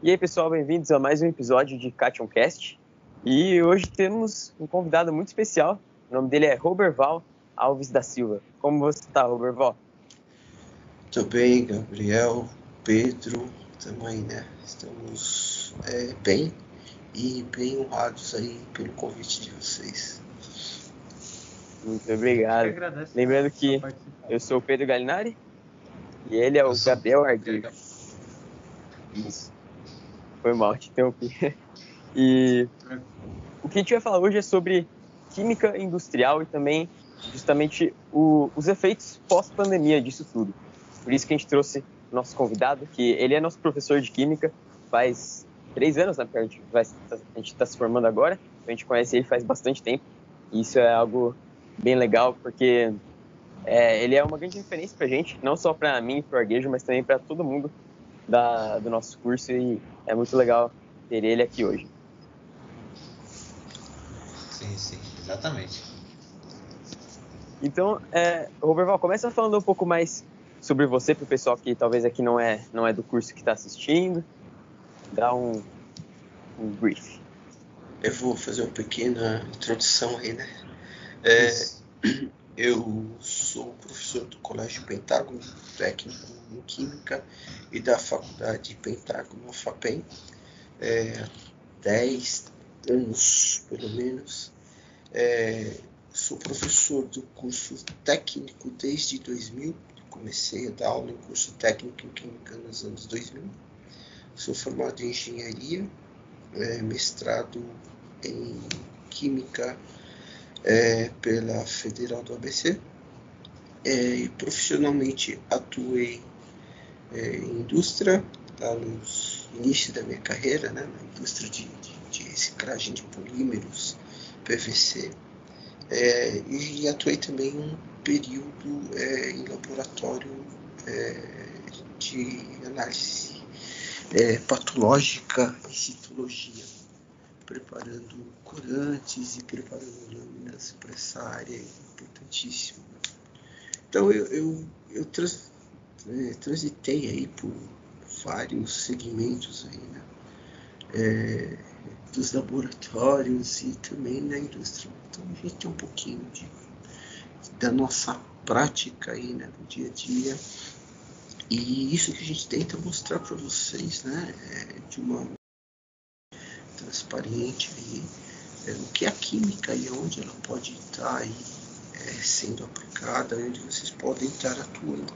E aí, pessoal, bem-vindos a mais um episódio de Cationcast. E hoje temos um convidado muito especial. O nome dele é Roberval Alves da Silva. Como você está, Roberval? Tô bem, Gabriel, Pedro, também, né? Estamos é, bem e bem honrados aí pelo convite de vocês. Muito obrigado. Lembrando que eu sou o Pedro Galinari e ele é o Gabriel Arguir. Isso. Foi mal, te interrompi. E o que a gente vai falar hoje é sobre química industrial e também justamente o, os efeitos pós-pandemia disso tudo. Por isso que a gente trouxe nosso convidado, que ele é nosso professor de química, faz três anos, né? Porque a gente está se formando agora, a gente conhece ele faz bastante tempo. E isso é algo bem legal, porque é, ele é uma grande referência para a gente, não só para mim e para o Arguejo, mas também para todo mundo da, do nosso curso e é muito legal ter ele aqui hoje. Sim, sim, exatamente. Então, é, Roberval, começa falando um pouco mais sobre você para o pessoal que talvez aqui não é, não é do curso que está assistindo. Dá um, um brief. Eu vou fazer uma pequena introdução aí, né? É, eu sou professor do Colégio Pentágono Técnico em Química e da Faculdade Pentágono FAPEM. É, 10 anos, pelo menos. É, sou professor do curso técnico desde 2000. Comecei a dar aula em curso técnico em Química nos anos 2000. Sou formado em Engenharia, é, mestrado em Química é, pela Federal do ABC. É, profissionalmente atuei é, em indústria, lá nos início da minha carreira, né, na indústria de, de, de reciclagem de polímeros, PVC. É, e atuei também um período é, em laboratório é, de análise é, patológica e citologia, preparando corantes e preparando lâminas para essa área importantíssima. Então eu, eu, eu trans, é, transitei aí por vários segmentos aí, né? É, dos laboratórios e também na indústria. Então a gente tem um pouquinho de, da nossa prática aí, né, no dia a dia. E isso que a gente tenta mostrar para vocês, né, é de uma transparente aí, é, o que é a química e onde ela pode estar aí é, sendo aplicada, onde vocês podem estar atuando.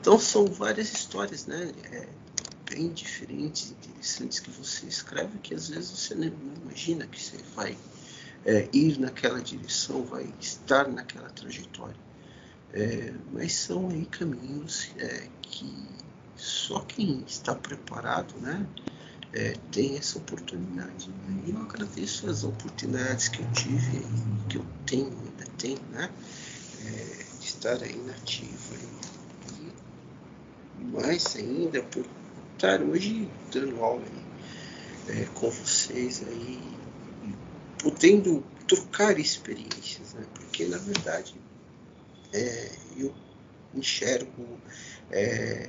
Então são várias histórias, né? É, bem diferentes, interessantes que você escreve que às vezes você não imagina que você vai é, ir naquela direção, vai estar naquela trajetória. É, mas são aí caminhos é, que só quem está preparado, né, é, tem essa oportunidade. Né? E eu agradeço as oportunidades que eu tive, que eu tenho, ainda tenho, né, é, de estar aí nativo. E, e mais ainda por estar hoje dando aula aí, é, com vocês aí, podendo trocar experiências, né? porque na verdade é, eu enxergo é,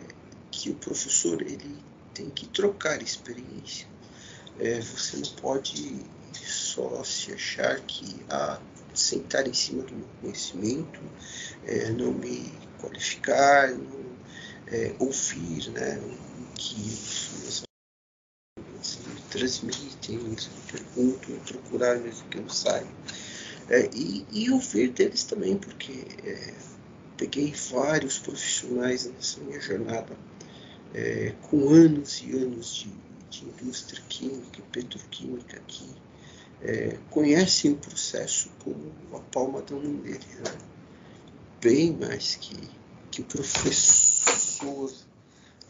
que o professor ele tem que trocar experiência. É, você não pode só se achar que a sentar em cima do meu conhecimento, é, não me qualificar, não é, ouvir né, que os meus me transmitem, me perguntam, procurar mesmo que eu saia. É, e, e ouvir deles também, porque é, peguei vários profissionais nessa minha jornada é, com anos e anos de, de indústria química e petroquímica que é, conhecem o processo como a palma da mão deles, né? bem mais que, que o professor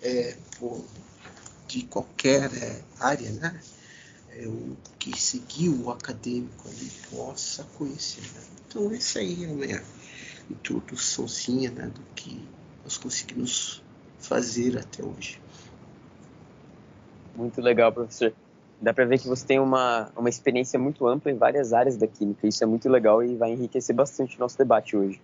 é, de qualquer é, área, né? É, o que seguiu o acadêmico ali possa conhecer. Né? Então, essa aí é a minha introduçãozinha né, do que nós conseguimos fazer até hoje. Muito legal, professor. dá para ver que você tem uma, uma experiência muito ampla em várias áreas da química. Isso é muito legal e vai enriquecer bastante o nosso debate hoje.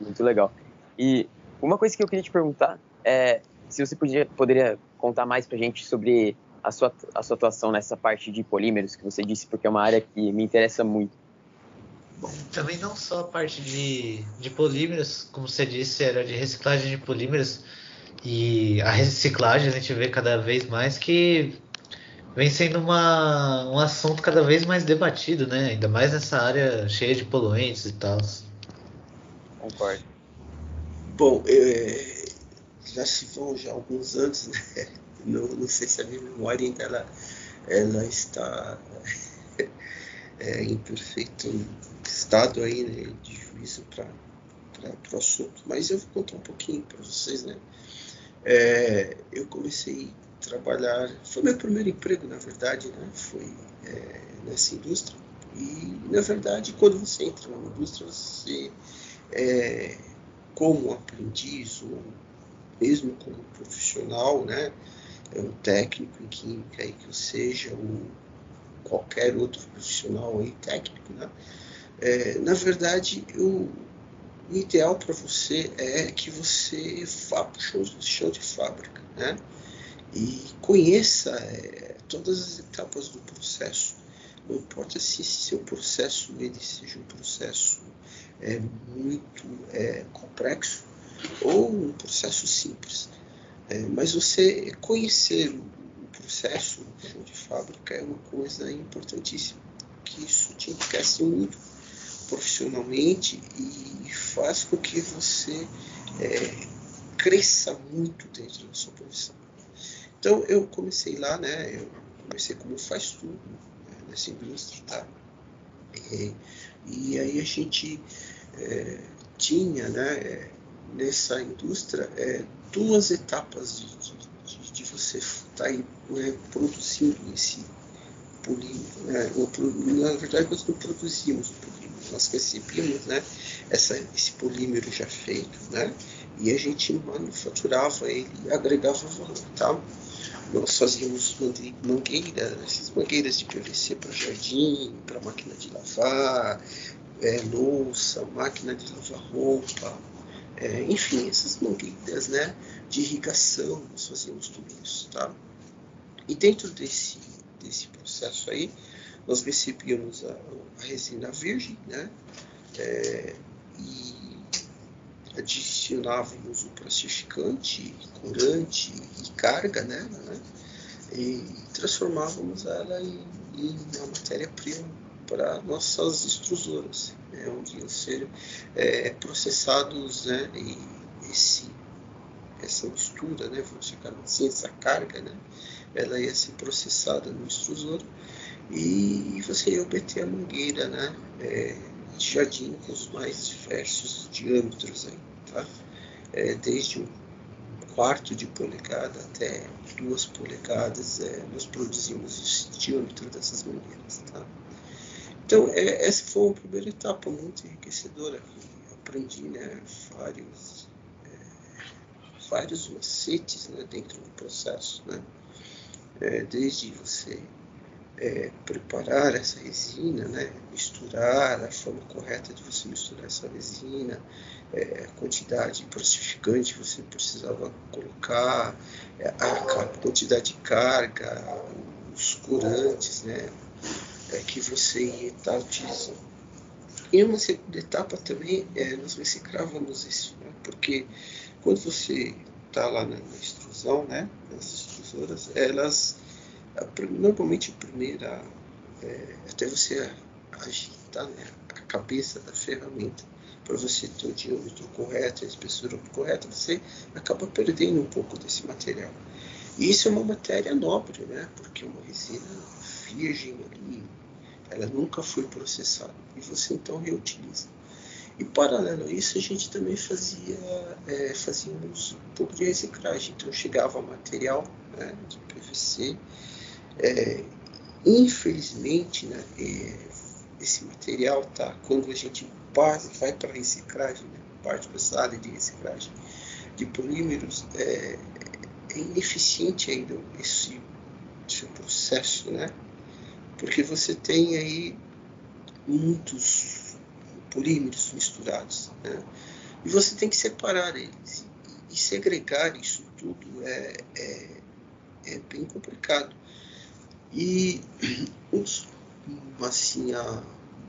Muito legal. E uma coisa que eu queria te perguntar é se você podia, poderia contar mais para a gente sobre a sua, a sua atuação nessa parte de polímeros que você disse, porque é uma área que me interessa muito. Bom, também não só a parte de, de polímeros, como você disse, era de reciclagem de polímeros, e a reciclagem a gente vê cada vez mais que vem sendo uma, um assunto cada vez mais debatido, né? Ainda mais nessa área cheia de poluentes e tal. Concordo. Bom, é, já se vão já alguns anos, né? Não, não sei se a minha memória ainda ela, ela está é, em perfeito estado aí, né, de juízo para o assunto. Mas eu vou contar um pouquinho para vocês, né? É, eu comecei a trabalhar, foi meu primeiro emprego, na verdade, né? Foi é, nessa indústria. E, na verdade, quando você entra na indústria, você, é, como aprendiz ou mesmo como profissional, né? É um técnico em química aí que eu seja, ou qualquer outro profissional aí técnico, né? É, na verdade, o, o ideal para você é que você vá para o chão, chão de fábrica, né? E conheça é, todas as etapas do processo. Não importa se seu processo ele seja um processo é, muito é, complexo ou um processo simples. É, mas você conhecer o processo de fábrica é uma coisa importantíssima, que isso te enriquece muito profissionalmente e faz com que você é, cresça muito dentro da sua profissão. Então eu comecei lá, né? Eu comecei como faz tudo né, nessa indústria, tá? E, e aí a gente é, tinha, né? Nessa indústria é, duas etapas de, de, de você estar tá né, produzindo esse polímero. Né? Na verdade, nós não produzimos o polímero, nós recebíamos né, essa, esse polímero já feito, né? e a gente manufaturava ele e agregava valor. Tá? Nós fazíamos mangueiras, essas mangueiras de PVC para jardim, para máquina de lavar, é, louça, máquina de lavar roupa, é, enfim, essas mangueiras né, de irrigação, nós fazíamos tudo isso. Tá? E dentro desse, desse processo aí, nós recebíamos a, a resina virgem né, é, e adicionávamos o plastificante, corante e carga né, né? E transformávamos ela em, em uma matéria-prima para nossas extrusoras, né, onde iam ser é, processados né, e esse, essa mistura, né, vamos chamar assim, essa carga, né, ela ia ser processada no extrusor e você obter a mangueira né, é, jardim com os mais diversos diâmetros, aí, tá? É, desde um quarto de polegada até duas polegadas, é, nós produzimos o diâmetro dessas mangueiras. Tá? Então, é, essa foi uma primeira etapa muito enriquecedora. Aprendi né, vários, é, vários macetes né, dentro do processo. Né? É, desde você é, preparar essa resina, né, misturar a forma correta de você misturar essa resina, é, a quantidade de plastificante que você precisava colocar, é, a, a quantidade de carga, os corantes, né, é, que você ia estar utilizando. E uma segunda etapa também, é, nós reciclávamos isso, né? porque quando você está lá na, na, extrusão, né, nas extrusoras, elas, a, normalmente a primeira, é, até você agitar né, a cabeça da ferramenta, para você ter o diâmetro correto, a espessura correta, você acaba perdendo um pouco desse material. E isso é uma matéria nobre, né? Porque uma resina virgem ali, ela nunca foi processada e você então reutiliza. E paralelo a isso, a gente também fazia, é, fazíamos um pouco de reciclagem. Então chegava material né, de PVC. É, infelizmente, né, é, esse material, tá, quando a gente parte, vai para reciclagem, né, parte área de reciclagem de polímeros, é, é ineficiente ainda esse, esse processo, né? porque você tem aí muitos polímeros misturados. Né? E você tem que separar eles. E segregar isso tudo é, é, é bem complicado. E assim, a,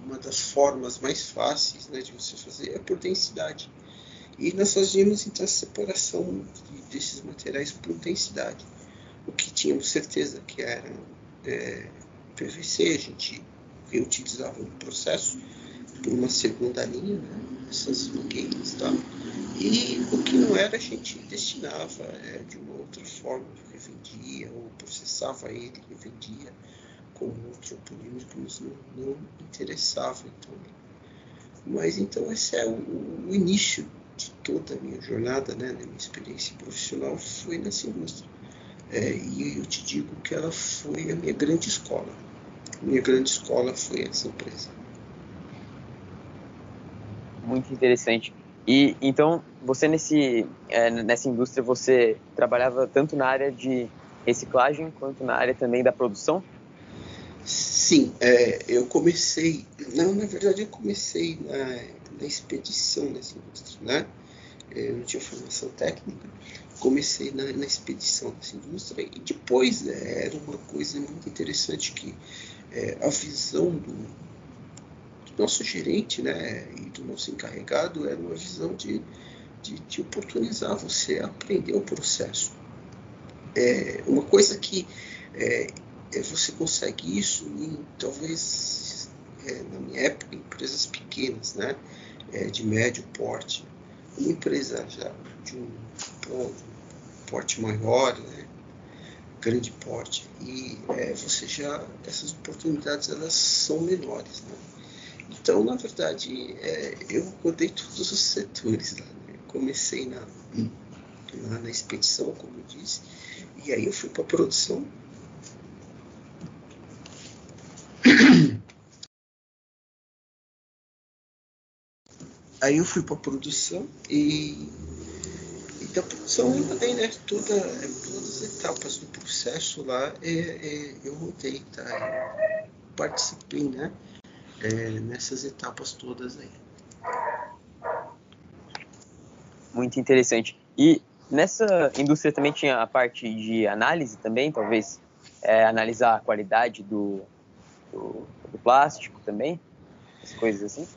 uma das formas mais fáceis né, de você fazer é por densidade. E nós fazíamos então a separação desses materiais por densidade. O que tínhamos certeza que era é, PVC, a gente reutilizava no processo por uma segunda linha, né, essas mangueiras tal. E o que não era, a gente destinava é, de uma outra forma, revendia ou processava ele, revendia como outro polímero que nos não, não interessava. Então. Mas então esse é o, o, início de toda a minha jornada, né, da minha experiência profissional, foi nessa indústria. É, e eu te digo que ela foi a minha grande escola. Minha grande escola foi essa empresa. Muito interessante. E então você nesse é, nessa indústria você trabalhava tanto na área de reciclagem quanto na área também da produção? Sim, é, eu comecei, não, na verdade eu comecei na, na expedição dessa indústria, né? É, eu não tinha formação técnica, comecei na, na expedição dessa indústria e depois é, era uma coisa muito interessante que é, a visão do, nosso gerente né, e do nosso encarregado era uma visão de, de, de oportunizar você a aprender o processo. É, uma coisa que é, é, você consegue isso em talvez é, na minha época empresas pequenas, né, é, de médio porte, uma empresa já de um, um porte maior, né, grande porte e é, você já essas oportunidades elas são menores, né? Então na verdade é, eu rodei todos os setores lá, né? comecei na, na, na expedição como eu disse e aí eu fui para a produção Aí eu fui para produção e, e da produção eu rodei né, toda, todas as etapas do processo lá é, é, eu rodei, tá? Eu participei né, é, nessas etapas todas aí. Muito interessante. E nessa indústria também tinha a parte de análise também, talvez é, analisar a qualidade do, do, do plástico também, as coisas assim?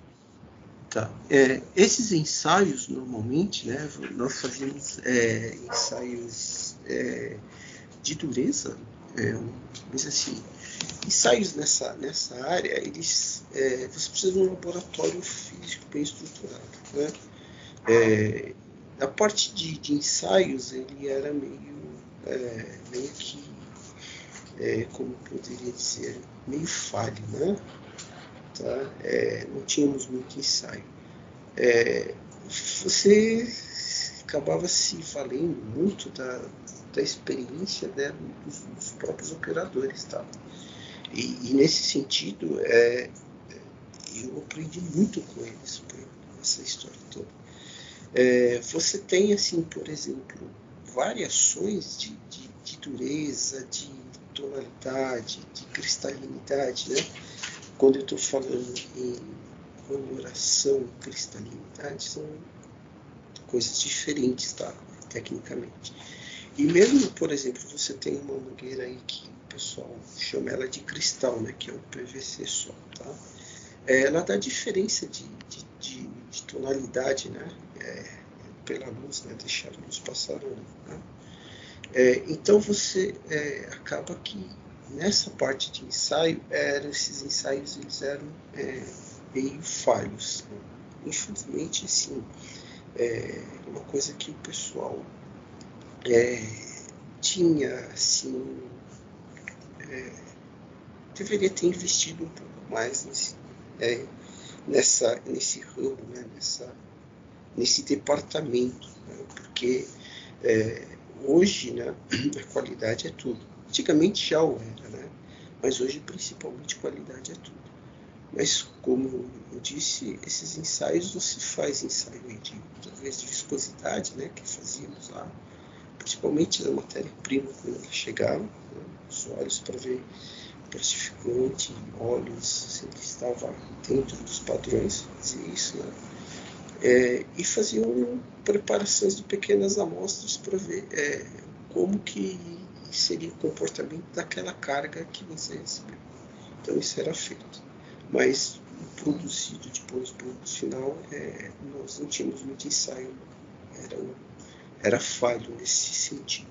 Tá. É, esses ensaios, normalmente, né, nós fazíamos é, ensaios é, de dureza, é, mas assim, ensaios nessa, nessa área, eles, é, você precisa de um laboratório físico bem estruturado. Né? É, a parte de, de, ensaios, ele era meio, é, meio que, é, como poderia dizer, meio falho, né? tá? É, não tínhamos muito ensaio. É, você acabava se valendo muito da, da experiência né, dos, dos, próprios operadores. Tá? E, e nesse sentido, é, eu aprendi muito com eles, essa história toda. É, você tem, assim, por exemplo, variações de, de, de dureza, de tonalidade, de cristalinidade, né? quando eu estou falando em coloração cristalinidade, são coisas diferentes, tá? Tecnicamente. E mesmo, por exemplo, você tem uma mangueira aí que pessoal chama ela de cristal, né? Que é o PVC só, tá? É, ela dá diferença de, de, de, de tonalidade, né? É, pela luz, né? Deixar a luz passar. Né? É, então você é, acaba que nessa parte de ensaio, eram, esses ensaios eles eram é, meio falhos. Né? Infelizmente, sim, é uma coisa que o pessoal é, tinha, assim, é, deveria ter investido um pouco mais nesse, é, nessa, nesse ramo, né? nessa, nesse departamento, né? porque é, hoje né, a qualidade é tudo Antigamente já o era, né? mas hoje principalmente qualidade é tudo. Mas como eu disse, esses ensaios você faz ensaio de, talvez de viscosidade, né, que fazíamos lá, principalmente da matéria-prima quando ela chegava, né, os olhos para ver plastificante, óleos, sempre estava dentro dos padrões, dizia isso, né? É, e faziam preparações de pequenas amostras para ver é, como que seria o comportamento daquela carga que você recebeu. Então isso era feito. Mas produzido depois, produto final, é, nós não tínhamos muito ensaio. Era, era falho nesse sentido.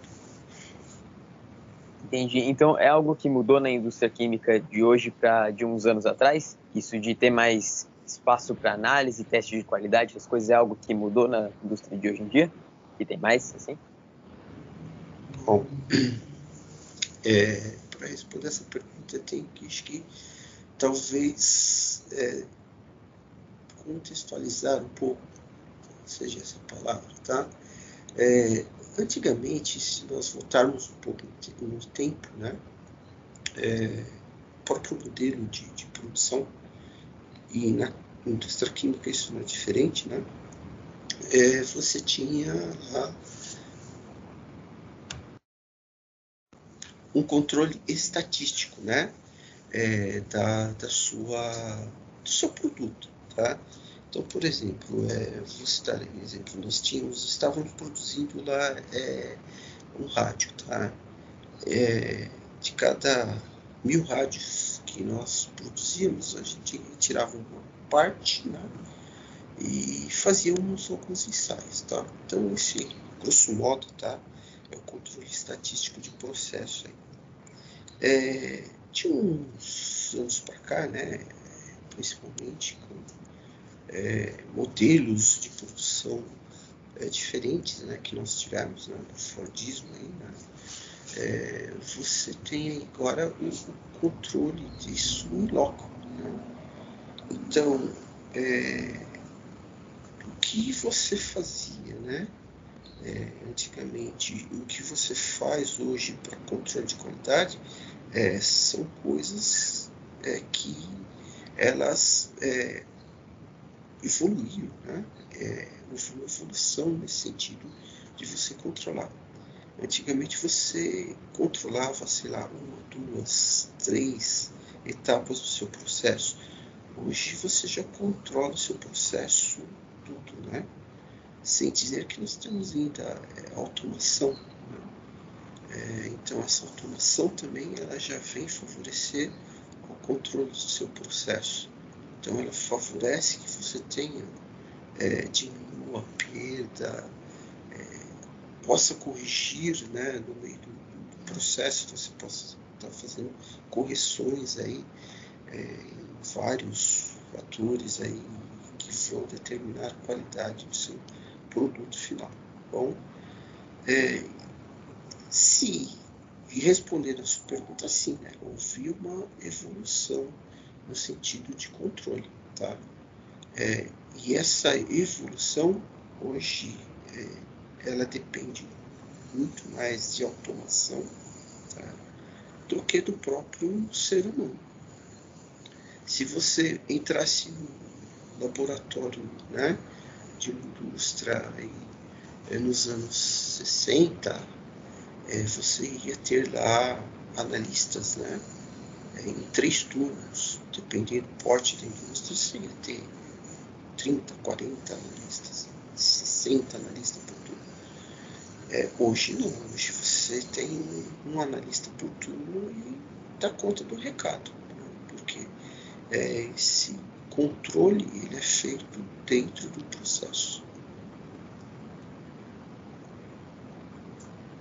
Entendi. Então é algo que mudou na indústria química de hoje para de uns anos atrás? Isso de ter mais espaço para análise, teste de qualidade, as coisas é algo que mudou na indústria de hoje em dia? Que tem mais, assim? Bom, é, para responder essa pergunta, tenho que, acho que talvez é, contextualizar um pouco, seja essa palavra, tá? É, antigamente, se nós voltarmos um pouco no tempo, né, é, o próprio modelo de, de, produção, e na indústria química isso não é diferente, né, é, você tinha lá um controle estatístico né, é, da, da sua, do seu produto. Tá? Então, por exemplo, é, vou citar um exemplo, nós tínhamos, estávamos produzindo lá é, um rádio, tá? É, de cada mil rádios que nós produzíamos, a gente retirava uma parte, né? E fazíamos alguns ensaios, tá? Então, esse, grosso modo, tá? É o controle estatístico de processo aí. É, de uns anos para cá, né? Principalmente com é, modelos de produção é, diferentes né, que nós tivemos né, no Fordismo. Aí, né, é, você tem agora o, controle disso em loco. Né? Então, é, o que você fazia né, é, antigamente o que você faz hoje para controle de qualidade é, são coisas que elas evoluiu, né? É, houve uma evolução nesse sentido de você controlar. Antigamente você controlava, sei lá, uma, duas, três etapas do seu processo. Hoje você já controla o seu processo tudo, né? Sem dizer que nós temos ainda é, automação. Né? É, então essa automação também ela já vem favorecer o controle do seu processo. Então ela favorece que você tenha, é, diminua a perda, é, possa corrigir né, no meio do, do processo, você possa estar tá fazendo correções aí é, em vários fatores aí que vão determinar a qualidade do seu produto final. Bom, é, se respondendo a sua pergunta, sim, né, houve uma evolução no sentido de controle. Tá? É, e essa evolução hoje é, ela depende muito mais de automação tá? do que do próprio ser humano. Se você entrasse no laboratório né, de indústria é, nos anos 60, é, você ia ter lá analistas né, em três turnos dependendo do porte da indústria, você ia ter 30, 40 analistas, 60 analistas por turno. É, hoje não, hoje você tem um analista por turno e dá conta do recado, porque é, esse controle ele é feito dentro do processo.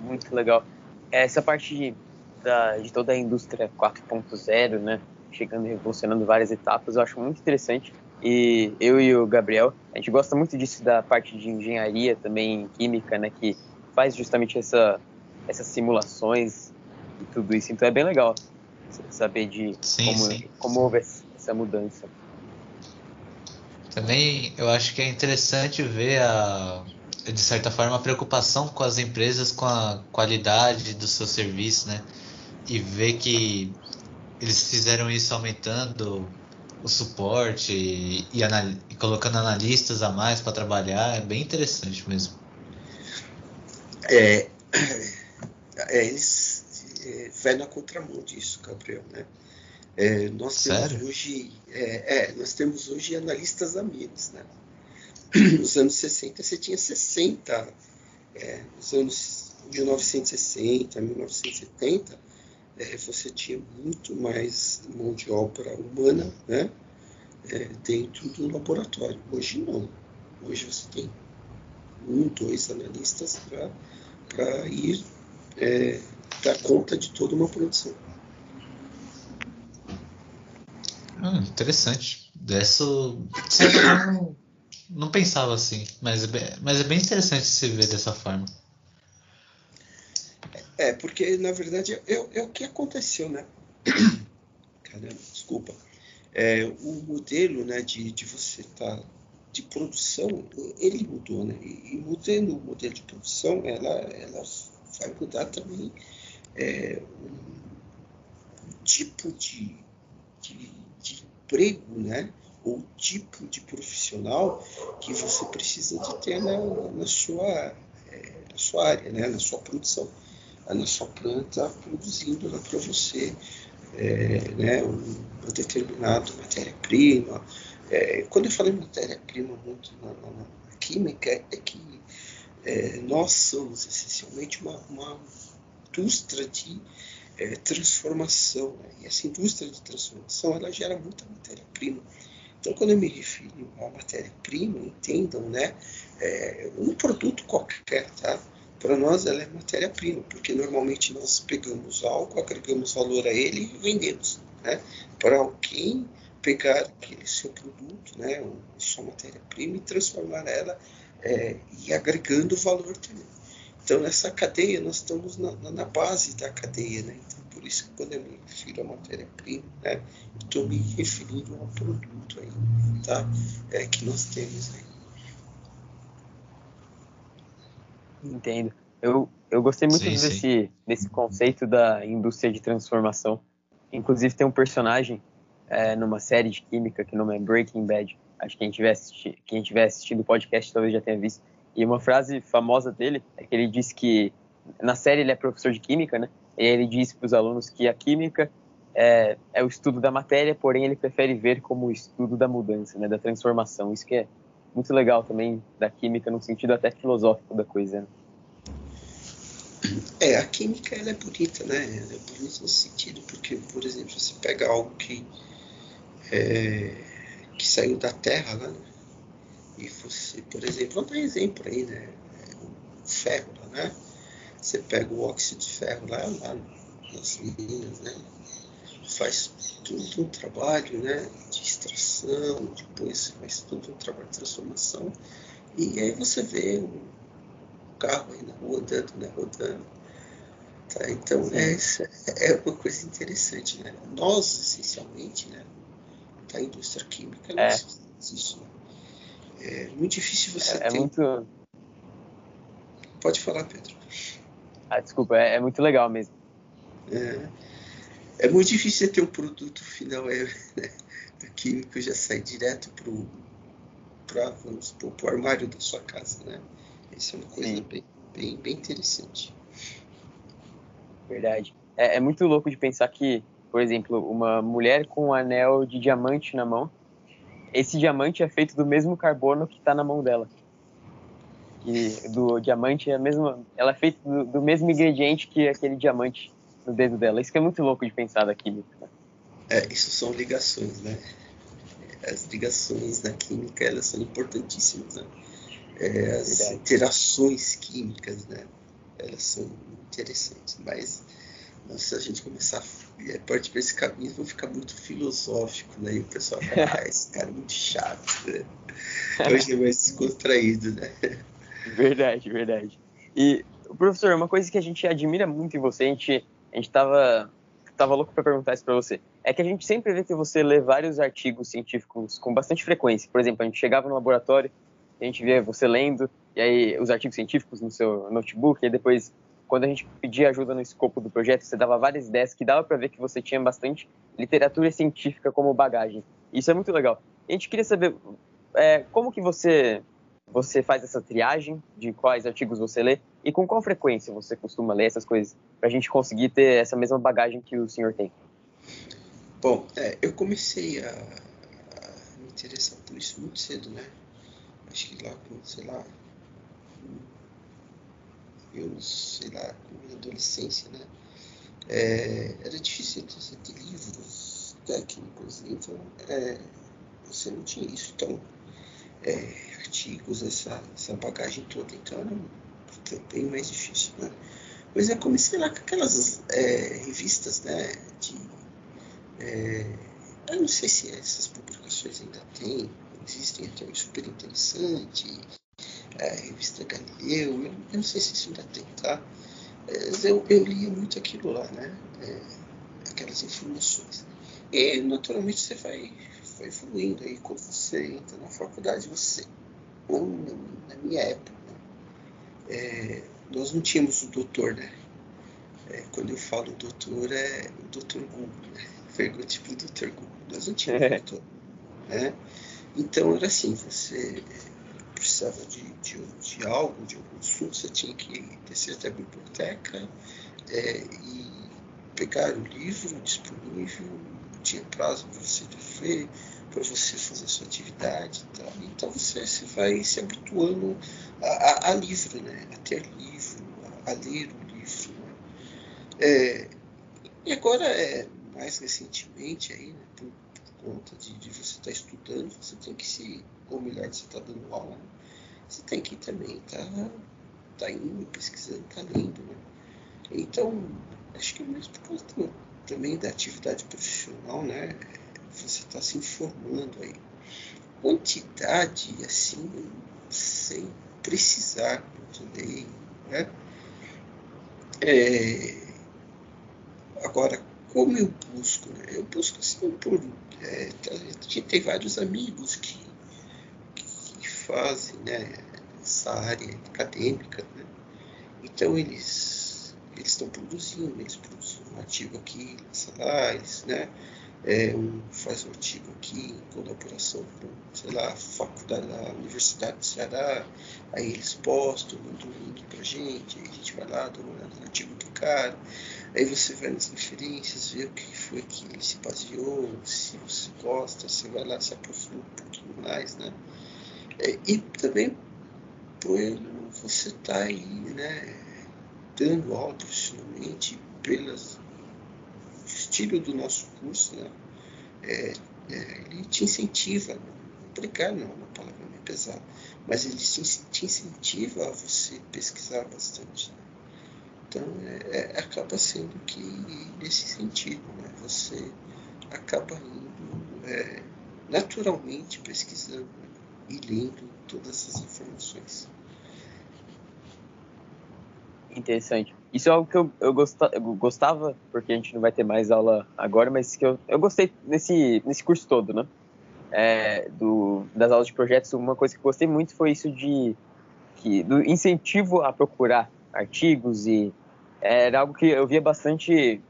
Muito legal. Essa parte de, da, de toda a indústria 4.0, né? Chegando e revolucionando várias etapas, eu acho muito interessante. E eu e o Gabriel, a gente gosta muito disso da parte de engenharia também, química, né, que faz justamente essa, essas simulações e tudo isso. Então é bem legal saber de sim, como, sim. como houve essa mudança. Também eu acho que é interessante ver a, de certa forma, a preocupação com as empresas com a qualidade do seu serviço, né? E ver que eles fizeram isso aumentando o suporte e, e, e colocando analistas a mais para trabalhar. É bem interessante mesmo. É, é eles é, vai na contramão disso, Gabriel, né? É, nós Sério? temos hoje, é, é, nós temos hoje analistas a menos, né? Nos anos 60 você tinha 60, é, nos anos 1960, 1970, é, você tinha muito mais mão de obra humana, né? É, dentro do laboratório. Hoje não. Hoje você tem um, dois analistas para ir é, dar conta de toda uma produção. Hum, interessante. Dessa, não, não pensava assim, mas, é mas é bem interessante se ver dessa forma. É, porque na verdade é, é o que aconteceu, né? Caramba, desculpa. É, o modelo né, de, de você estar tá, de produção, ele mudou, né? E, mudando o modelo de produção, ela, ela vai mudar também é, um tipo de, de, de emprego, né? Ou tipo de profissional que você precisa de ter na, na sua, é, na sua área, né? Na sua produção, na sua planta produzindo para você é, né, uma determinada matéria-prima. É, quando eu falo em matéria-prima muito na, na, na, química, é que é, nós somos essencialmente uma, uma indústria de é, transformação. Né? E essa indústria de transformação ela gera muita matéria-prima. Então, quando eu me refiro a matéria-prima, entendam, né, é, um produto qualquer, tá? Para nós ela é matéria-prima, porque normalmente nós pegamos algo, agregamos valor a ele e vendemos, né? Para alguém pegar aquele seu produto, né, sua matéria-prima e transformar ela é, e agregando valor também. Então, nessa cadeia, nós estamos na, na base da cadeia, né? Então, por isso que quando eu me refiro à matéria-prima, né, estou me referindo ao produto aí, tá? É, que nós temos aí. Entendo. Eu, eu gostei muito sim, desse, sim. desse conceito da indústria de transformação. Inclusive, tem um personagem é, numa série de química que nome é Breaking Bad. Acho que quem tiver, assisti quem tiver assistindo o podcast talvez já tenha visto. E uma frase famosa dele é que ele diz que na série ele é professor de química, né? E ele diz para os alunos que a química é, é, o estudo da matéria, porém ele prefere ver como o estudo da mudança, né? Da transformação. Isso que é muito legal também da química no sentido até filosófico da coisa. Né? É, a química ela é bonita, né? Ela é bonita no sentido porque, por exemplo, você pega algo que é, que saiu da terra lá, né? E você, por exemplo, vamos dar um exemplo aí, né? O ferro né? Você pega o óxido de ferro lá, lá nas minas, né? Faz todo um trabalho, né? De extração, depois faz todo um trabalho de transformação. E aí você vê um carro aí na rua andando, né? Rodando. Tá? Então, é, é uma coisa interessante, né? Nós, essencialmente, né? a indústria química não é. existe. Né? É muito difícil você é, é ter. É muito... Pode falar, Pedro. Ah, desculpa, é, é muito legal mesmo. É, é muito difícil você ter um produto final é, né, do químico já sair direto pro, pra, vamos pro armário da sua casa, né? Isso é uma coisa bem, bem, bem interessante. Verdade. É, é muito louco de pensar que por exemplo, uma mulher com um anel de diamante na mão, esse diamante é feito do mesmo carbono que está na mão dela. Que do diamante é a mesma, ela é feita do, do, mesmo ingrediente que aquele diamante no dedo dela. Isso que é muito louco de pensar da química. Né? É, isso são ligações, né? As ligações na química elas são importantíssimas, né? É, as interações químicas, né? Elas são interessantes, mas se a gente começar a partir para esse caminho, vou ficar muito filosófico, né? E o pessoal fala, ah, esse cara é muito chato, né? Hoje é mais descontraído, né? Verdade, verdade. E, professor, uma coisa que a gente admira muito em você, a gente, a gente tava, tava louco para perguntar isso para você, é que a gente sempre vê que você lê vários artigos científicos com bastante frequência. Por exemplo, a gente chegava no laboratório, a gente via você lendo, e aí os artigos científicos no seu notebook, e depois quando a gente pedia ajuda no escopo do projeto, você dava várias ideias que dava para ver que você tinha bastante literatura científica como bagagem. Isso é muito legal. A gente queria saber é, como que você você faz essa triagem de quais artigos você lê e com qual frequência você costuma ler essas coisas para a gente conseguir ter essa mesma bagagem que o senhor tem. Bom, é, eu comecei a, a, me interessar por isso muito cedo, né? Acho que lá com, sei lá, eu sei lá, com minha adolescência, né? É, era difícil você ter livros técnicos, então é, você não tinha isso. Então, é, artigos, essa, essa bagagem toda, então era bem mais difícil, né? Mas eu comecei lá com aquelas é, revistas, né, de... É, eu não sei se essas publicações ainda tem, existem até o Super Interessante, a revista Galileu, eu, eu, não sei se isso ainda tem, tá? Mas eu, eu lia muito aquilo lá, né? É, aquelas informações. E naturalmente você vai, vai evoluindo aí quando você entra na faculdade, você, na minha época, é, nós não tínhamos o doutor, né? É, quando eu falo doutor, é o doutor Google, né? Pergunte para o doutor Google. Nós não tínhamos é. doutor, né? Então era assim, você precisava de, de, de, algo, de algum assunto, você tinha que descer até a biblioteca é, e pegar o livro disponível, tinha prazo para você ver, para você fazer sua atividade tal. Então você, você vai se habituando a, a, a livro, né? a ter livro, a, a ler o livro. Né? É, e agora, é, mais recentemente, aí, né, por, por conta de, de você estar tá estudando, você tem que se, ou melhor, você está dando aula, né? você tem que também estar tá, tá indo, pesquisando, tá lendo. Né? Então, acho que é mesmo por causa também da atividade profissional, né? Você está se informando aí. Quantidade, assim, sem precisar de né? É, agora, como eu busco? Né? Eu busco assim por. É, a gente tem vários amigos que, que fazem né, essa área acadêmica, né? então eles eles estão produzindo, eles produzem um artigo aqui, lá, eles, né? É, um, faz um artigo aqui em colaboração com, sei lá, a faculdade da Universidade do Ceará, aí eles postam, mandam um link pra gente, aí a gente vai lá, dá uma olhada no artigo do cara, aí você vai nas referências, vê o que foi que ele se baseou, se você gosta, você vai lá, se aprofunda um pouquinho mais, né? É, e também por você tá aí, né, dando aula profissionalmente pelas estilo do nosso curso, né? É, é, ele te incentiva, obrigar não, uma palavra meio pesada, mas ele te, te incentiva a você pesquisar bastante. Né? Então, é, é, acaba sendo que nesse sentido, né? você acaba indo é, naturalmente pesquisando né? e lendo todas essas informações. Interessante. Isso é algo que eu, eu, gostava, eu, gostava, porque a gente não vai ter mais aula agora, mas que eu, eu gostei nesse, nesse curso todo, né? É, do, das aulas de projetos, uma coisa que gostei muito foi isso de que, do incentivo a procurar artigos e era algo que eu via bastante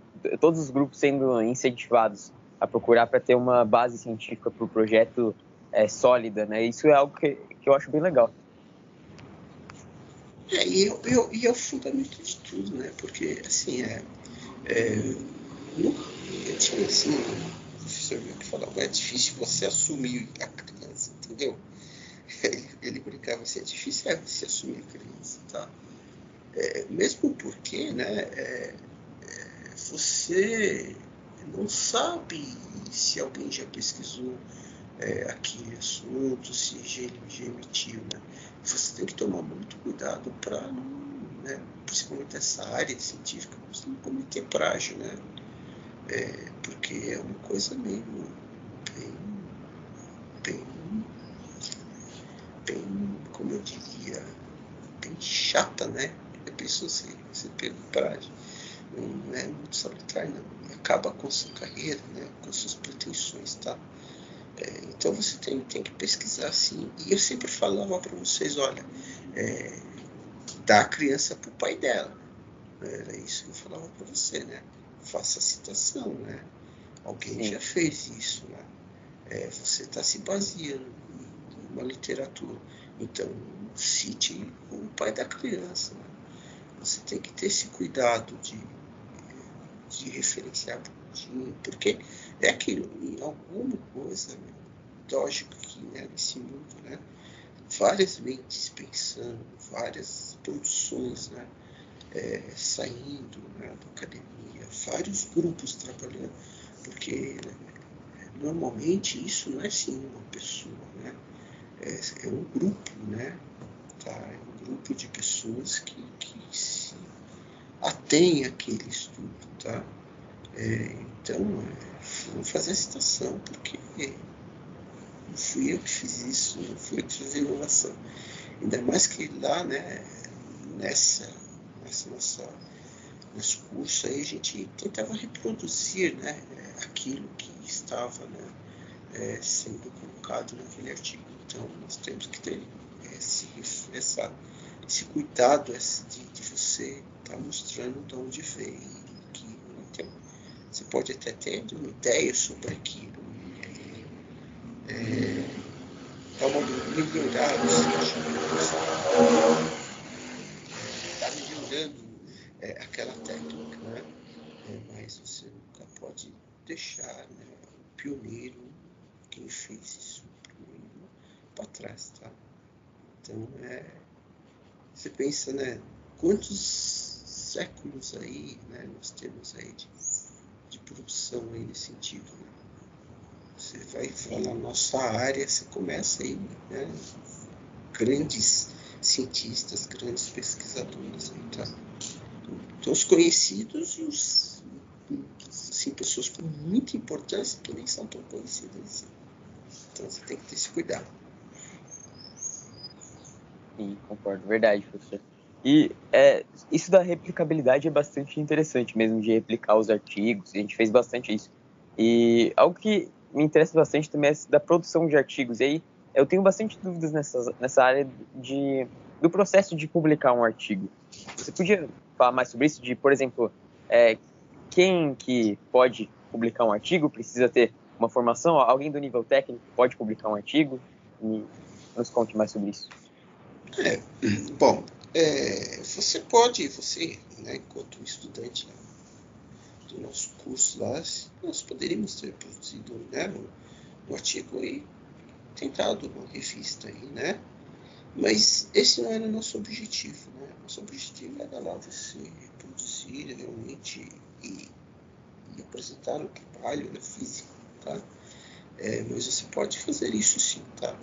todos os grupos sendo incentivados a procurar para ter uma base científica para o projeto é, sólida, né? Isso é algo que, que eu acho bem legal. É, e, eu, eu, e o fundamento de tudo, né? Porque, assim, é, é nunca, eu tinha, assim, o professor meu que falava, é difícil você assumir a criança, entendeu? Ele, ele brincava assim, é difícil é você assumir a criança, tá? É, mesmo porque, né, é, é, você não sabe se alguém já pesquisou é, aquele assunto, se emitiu, né? Você tem que tomar muito cuidado para não, né, principalmente essa área científica, você não cometer plágio, né? É, porque é uma coisa meio bem, bem, bem, como eu diria, bem chata, né? A pessoa se você pega plágio não é muito salutar, não. Acaba com sua carreira, né? com suas pretensões, tá? É, então você tem, tem que pesquisar sim. E eu sempre falava para vocês, olha, é, dá a criança para o pai dela. Era isso que eu falava para você, né? Faça a citação, né? Alguém sim. já fez isso, né? É, você está se baseando em uma literatura. Então, cite o pai da criança. Né? Você tem que ter esse cuidado de, de referenciar Sim, porque é aquilo, em alguma coisa, lógico que né, nesse mundo, né, várias mentes pensando, várias produções né, é, saindo né, da academia, vários grupos trabalhando, porque normalmente isso não é assim uma pessoa, né? É, é um grupo, né? Tá? É um grupo de pessoas que, que se atém àquele estudo, tá? É, então, vou fazer a citação, porque não fui eu que fiz isso, não fui eu que fiz a inovação. Ainda mais que lá, né, nessa, nessa nossa, curso aí, a gente tentava reproduzir né, aquilo que estava né, é, sendo colocado naquele artigo. Então, nós temos que ter esse, essa, esse cuidado de, de você estar tá mostrando de veio. Que, então, você pode até ter uma ideia sobre aquilo. É, é uma melhorar, ou seja, está melhorando é, aquela técnica, né? É, mas você nunca pode deixar né, o pioneiro, quem fez isso, para trás, tá? Então, é, você pensa, né, quantos séculos aí, né, nós temos aí de, de produção aí nesse sentido, né? Você vai falar nossa área, você começa aí, né, grandes cientistas, grandes pesquisadores aí, tá? Então, os conhecidos e os assim, pessoas com muita importância que nem são tão conhecidas assim. Então você tem que ter esse cuidado. Sim, concordo, verdade, professor. E é, isso da replicabilidade é bastante interessante mesmo, de replicar os artigos, a gente fez bastante isso. E algo que me interessa bastante também é da produção de artigos. E aí eu tenho bastante dúvidas nessa, nessa área de, do processo de publicar um artigo. Você podia falar mais sobre isso? De, por exemplo, é, quem que pode publicar um artigo precisa ter uma formação? Alguém do nível técnico pode publicar um artigo? E nos conte mais sobre isso. É, bom, é, você pode, você, né, enquanto estudante do nosso curso lá, nós poderíamos ter produzido né, um, um artigo e tentado uma revista aí, né? Mas esse não era o nosso objetivo, né? Nosso objetivo era lá você produzir realmente e, e apresentar o trabalho né, físico, tá? É, mas você pode fazer isso sim, tá?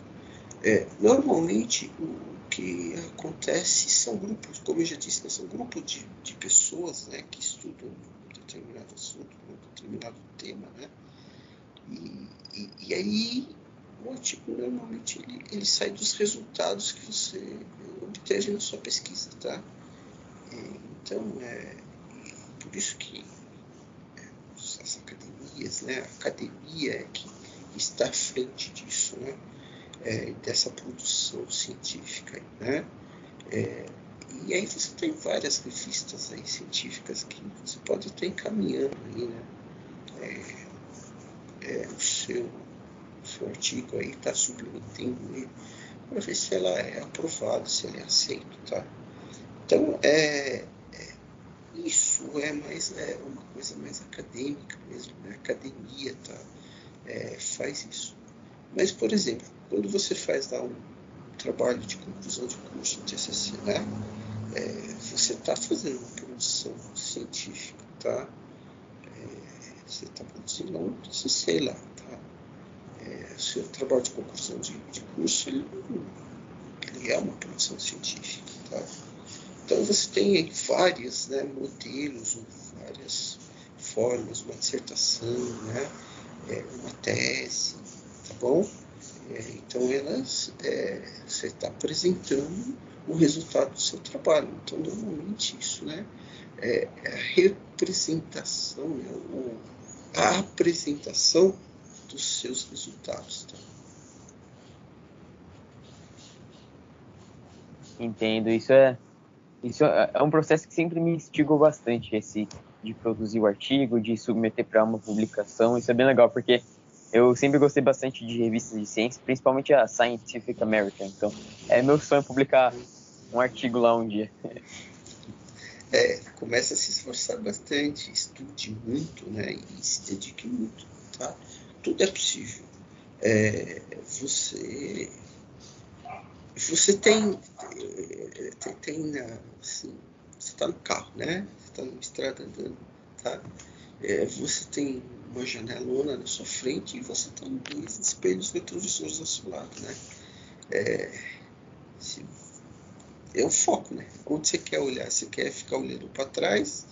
É, normalmente o que acontece são grupos, como eu já disse, né, são grupos de, de pessoas né, que estudam um determinado assunto, um determinado tema, né? E, e, e aí o artigo normalmente ele, ele sai dos resultados que você obteve na sua pesquisa, tá? É, então, é, por isso que é, as academias, né, a academia é que está à frente disso, né, é, dessa produção científica, né, é, e aí você tem várias revistas aí científicas que você pode estar encaminhando aí, né, é, é, o seu, o seu artigo aí está submetendo ele para ver se ela é aprovada, se ele é aceito, tá? Então, é, isso é mais é uma coisa mais acadêmica mesmo, né? A academia tá, é, faz isso. Mas, por exemplo, quando você faz lá um trabalho de conclusão de curso, TCC, né? É, você está fazendo uma produção científica, tá? É, você está produzindo um TCC lá, tá? É, o seu trabalho de conclusão de, de curso, ele, ele é uma produção científica, tá? Então você tem vários né, modelos, várias formas, uma dissertação, né, é, uma tese, tá bom? É, então elas, é, você está apresentando o resultado do seu trabalho. Então normalmente isso né, é, a representação, né, ou a apresentação dos seus resultados. Tá? Entendo, isso é isso é, é um processo que sempre me instigou bastante, esse de produzir o artigo, de submeter para uma publicação. Isso é bem legal, porque eu sempre gostei bastante de revistas de ciência, principalmente a Scientific American. Então, é meu sonho publicar um artigo lá um dia. é, comece a se esforçar bastante, estude muito, né? E se dedique muito, tá? Tudo é possível. É, você você tem tem, tem assim, você está no carro, né? Você está na estrada andando, tá? É, você tem uma janelona na sua frente e você tem dois espelhos retrovisores ao seu lado, né? É, se, é o foco, né? Onde você quer olhar? Você quer ficar olhando para trás?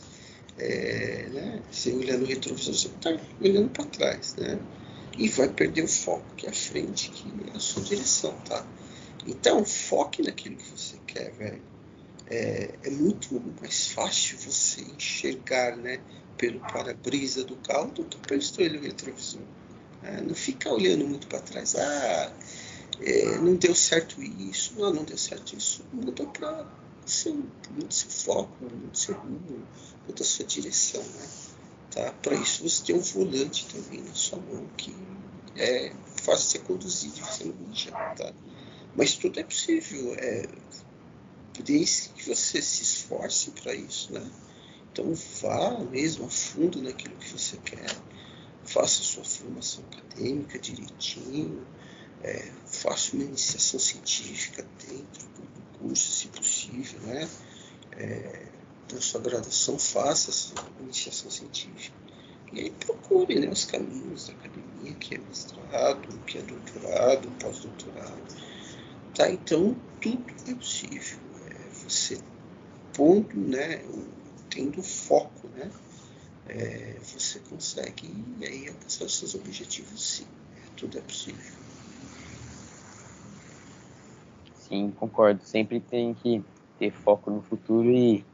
É, né? Você olhando no retrovisor, você está olhando para trás, né? E vai perder o foco, que é a frente, que é a sua direção, tá? Então, foque naquilo que você quer, velho. É, é muito mais fácil você enxergar, né? Pelo para-brisa do carro do que pelo espelho retrovisor. É, não fica olhando muito para trás. Ah, é, não deu certo isso, não, não deu certo isso, muda para seu, muda seu foco, muda seu rumo, muda sua direção, né? Tá? Para isso você tem um volante também na sua mão que é fácil ser conduzido, você não mijar, tá? Mas tudo é possível, é, desde que você se esforce para isso, né? Então vá mesmo a fundo naquilo que você quer, faça sua formação acadêmica direitinho, é, faça uma iniciação científica dentro do curso, se possível, né? É, na sua graduação, faça essa iniciação científica. E aí procure né, os caminhos da academia, que é mestrado, que é doutorado, pós-doutorado. Tá? Então, tudo é possível. É, você pondo, né, tendo foco, né, é, você consegue aí alcançar os seus objetivos sim. Tudo é possível. Sim, concordo. Sempre tem que ter foco no futuro e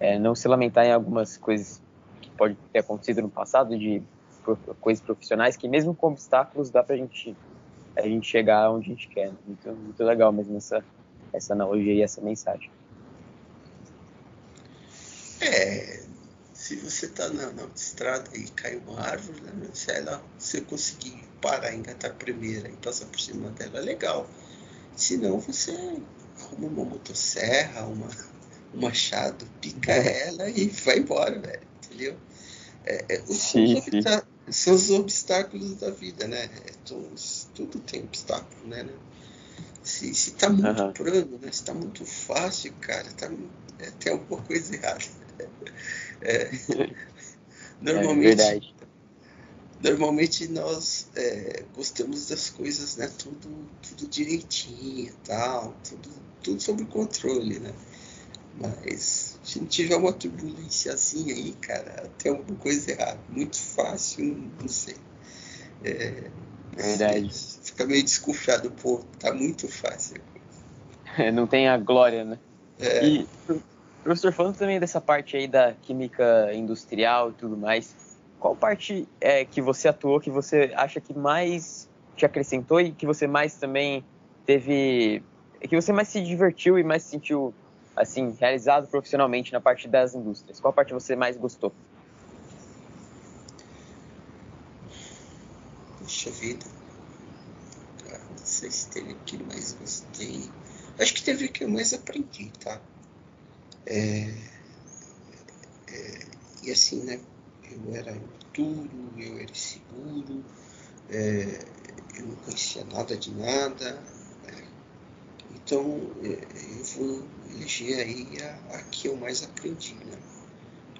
é, não se lamentar em algumas coisas que pode ter acontecido no passado, de coisas profissionais, que mesmo com obstáculos dá pra gente, a gente chegar onde a gente quer. Muito, muito legal mesmo essa, essa analogia e essa mensagem. É, se você está na, na estrada e cai uma árvore, né, se ela, você conseguir parar, engatar a primeira e passar por cima dela, é legal. Senão você arruma uma motosserra, uma, um machado, pica ela e vai embora, velho. Entendeu? É, é, os, sim, sim. São os obstáculos da vida, né? É, todos, tudo tem obstáculo, né? né? Se, se tá muito uhum. plano, né? Se tá muito fácil, cara, tá, é, tem alguma coisa errada. É, normalmente, normalmente nós é, gostamos das coisas, né? Tudo, tudo direitinho, tal, tudo, tudo sob controle, né? Mas se não tiver uma turbulênciazinha aí, cara, tem alguma coisa errada. Muito fácil, não sei. É, Verdade. Fica meio desconfiado, pô, tá muito fácil. não tem a glória, né? É. E, professor, falando também dessa parte aí da química industrial e tudo mais, qual parte é que você atuou que você acha que mais te acrescentou e que você mais também teve. que você mais se divertiu e mais se sentiu assim, realizado profissionalmente na parte das indústrias? Qual parte você mais gostou? Puxa vida. não sei se teve o que mais gostei. Acho que teve o que eu mais aprendi, tá? É, é, e assim, né? eu era imaturo, eu era inseguro, é, eu não conhecia nada de nada. Né? Então é, eu vou eleger aí a, a, que eu mais aprendi. Né?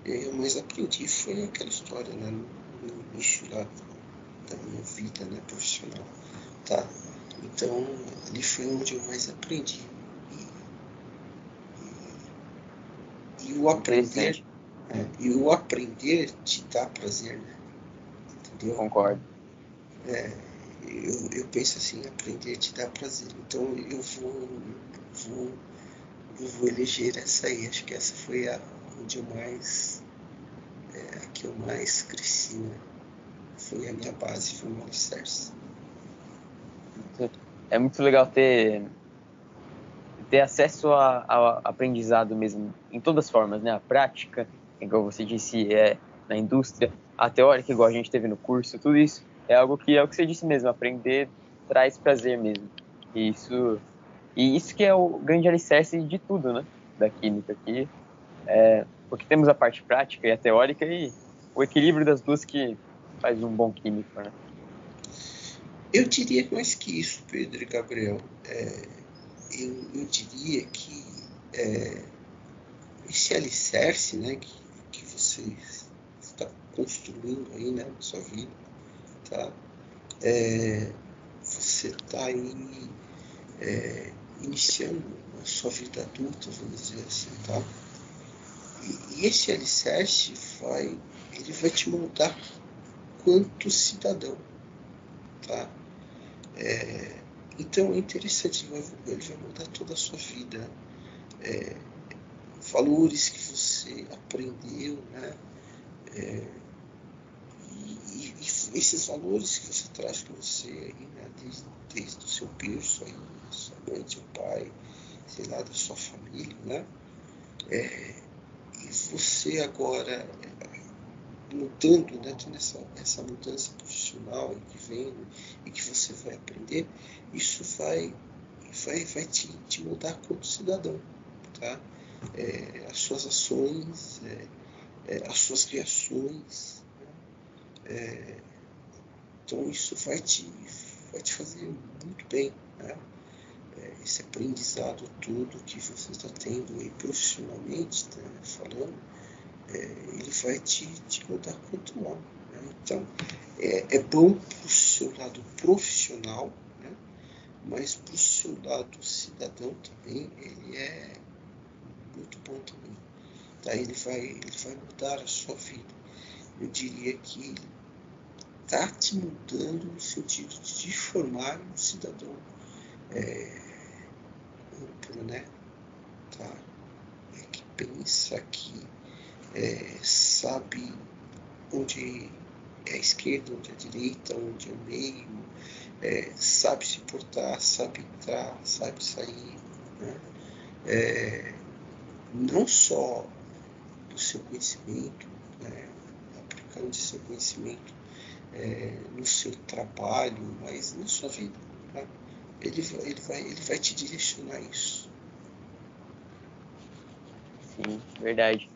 Eu mais aprendi foi aquela história né? no, no início lá da minha vida né? profissional. Tá? Então ali foi onde eu mais aprendi. E, o aprender é, e o aprender te dá prazer, né? Entendeu? Concordo. É, eu, eu penso assim, aprender te dá prazer. Então eu vou, vou, eu vou eleger essa aí. Acho que essa foi a onde eu mais, é, a que eu mais cresci, né? Foi a minha base, foi o meu alicerce. É muito legal ter ter acesso ao aprendizado mesmo, em todas as formas, né? A prática, igual você disse, é na indústria, a teórica, igual a gente teve no curso, tudo isso é algo que é o que você disse mesmo, aprender traz prazer mesmo. E isso, e isso que é o grande alicerce de tudo, né? Da química aqui. É, Porque temos a parte prática e a teórica e o equilíbrio das duas que faz um bom químico, né? Eu diria mais que isso, Pedro e Gabriel. É, eu, eu, diria que é, esse alicerce né, que, que você está construindo aí né, na sua vida, tá? É, você está aí é, iniciando a sua vida adulta, vamos dizer assim, tá? E, e esse alicerce vai, ele vai te moldar quanto cidadão, tá? É, então é interessante, ele vai, ele vai mudar toda a sua vida. É, valores que você aprendeu, né? É, e, e, esses valores que você traz com você aí, né? desde, desde o seu berço aí, sua mãe, seu pai, sei lá, da sua família, né? É, e você agora mudando, né, tendo essa, essa mudança profissional que vem e que você vai aprender, isso vai, vai, vai te, te mudar como cidadão. Tá? É, as suas ações, é, é, as suas criações. Né? É, então isso vai te, vai te fazer muito bem. Né? É, esse aprendizado todo que você está tendo aí profissionalmente, tá, falando, é, ele vai te, te mudar quanto homem. Então, é, é bom para o seu lado profissional, né? mas para o seu lado cidadão também, ele é muito bom também. Tá? Ele, vai, ele vai mudar a sua vida. Eu diria que ele está te mudando no sentido de te formar um cidadão é, amplo, né? Tá? É que pensa que é, sabe onde é a esquerda, onde é a direita, onde é o meio, é, sabe se portar, sabe entrar, sabe sair. Né? É, não só do seu conhecimento, né? aplicando seu conhecimento é, no seu trabalho, mas na sua vida. Né? Ele, ele, vai, ele vai te direcionar isso. Sim, verdade.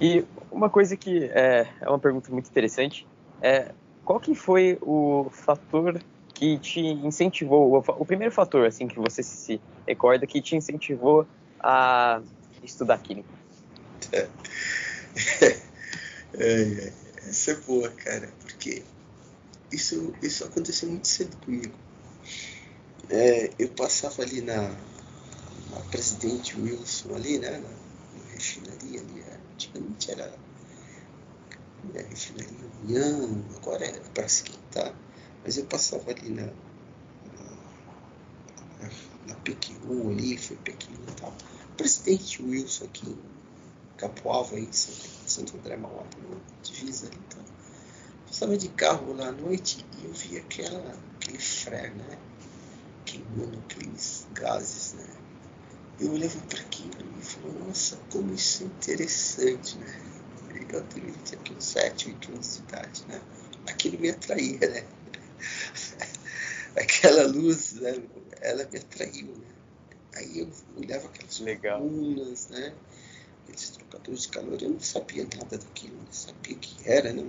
E uma coisa que é, é uma pergunta muito interessante é qual que foi o fator que te incentivou, o, o primeiro fator assim que você se recorda que te incentivou a estudar química? É, é, essa é boa, cara, porque isso, isso aconteceu muito cedo comigo. É, eu passava ali na, na Presidente Wilson ali, né, na, na refinaria ali, é, antigamente era né, refinaria União, agora é para esquentar, mas eu passava ali na, na, na PQ1 ali, foi PQ1 e tal. Presidente Wilson aqui em Capoava, em Santo André Mauá, divisa ali e tal. Passava de carro lá à noite e eu via aquela, aquele flare, né? Queimando aqueles gases, né? Eu olhava para aquilo e falava, nossa, como isso é interessante, né? Eu tinha aqui uns 7, 8 anos de idade, né? Aquilo me atraía, né? Aquela luz, né? ela me atraiu, né? Aí eu olhava aquelas colunas, né? Aqueles trocadores de calor, eu não sabia nada daquilo, não sabia o que era, né?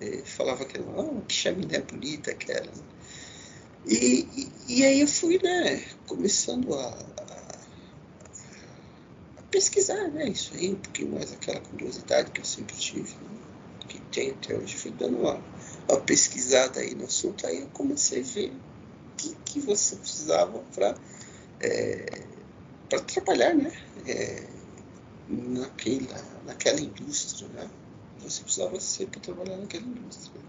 É, falava que era, oh, que chaminé bonita aquela. Né? E, e, e, aí eu fui, né, começando a, pesquisar, né? Isso aí, um pouquinho mais aquela curiosidade que eu sempre tive, né? que tem até hoje. Fui dando uma, uma pesquisada aí no assunto, aí eu comecei a ver o que, que você precisava para é, para trabalhar, né? É, naquela, naquela indústria, né? Você precisava ser para trabalhar naquela indústria.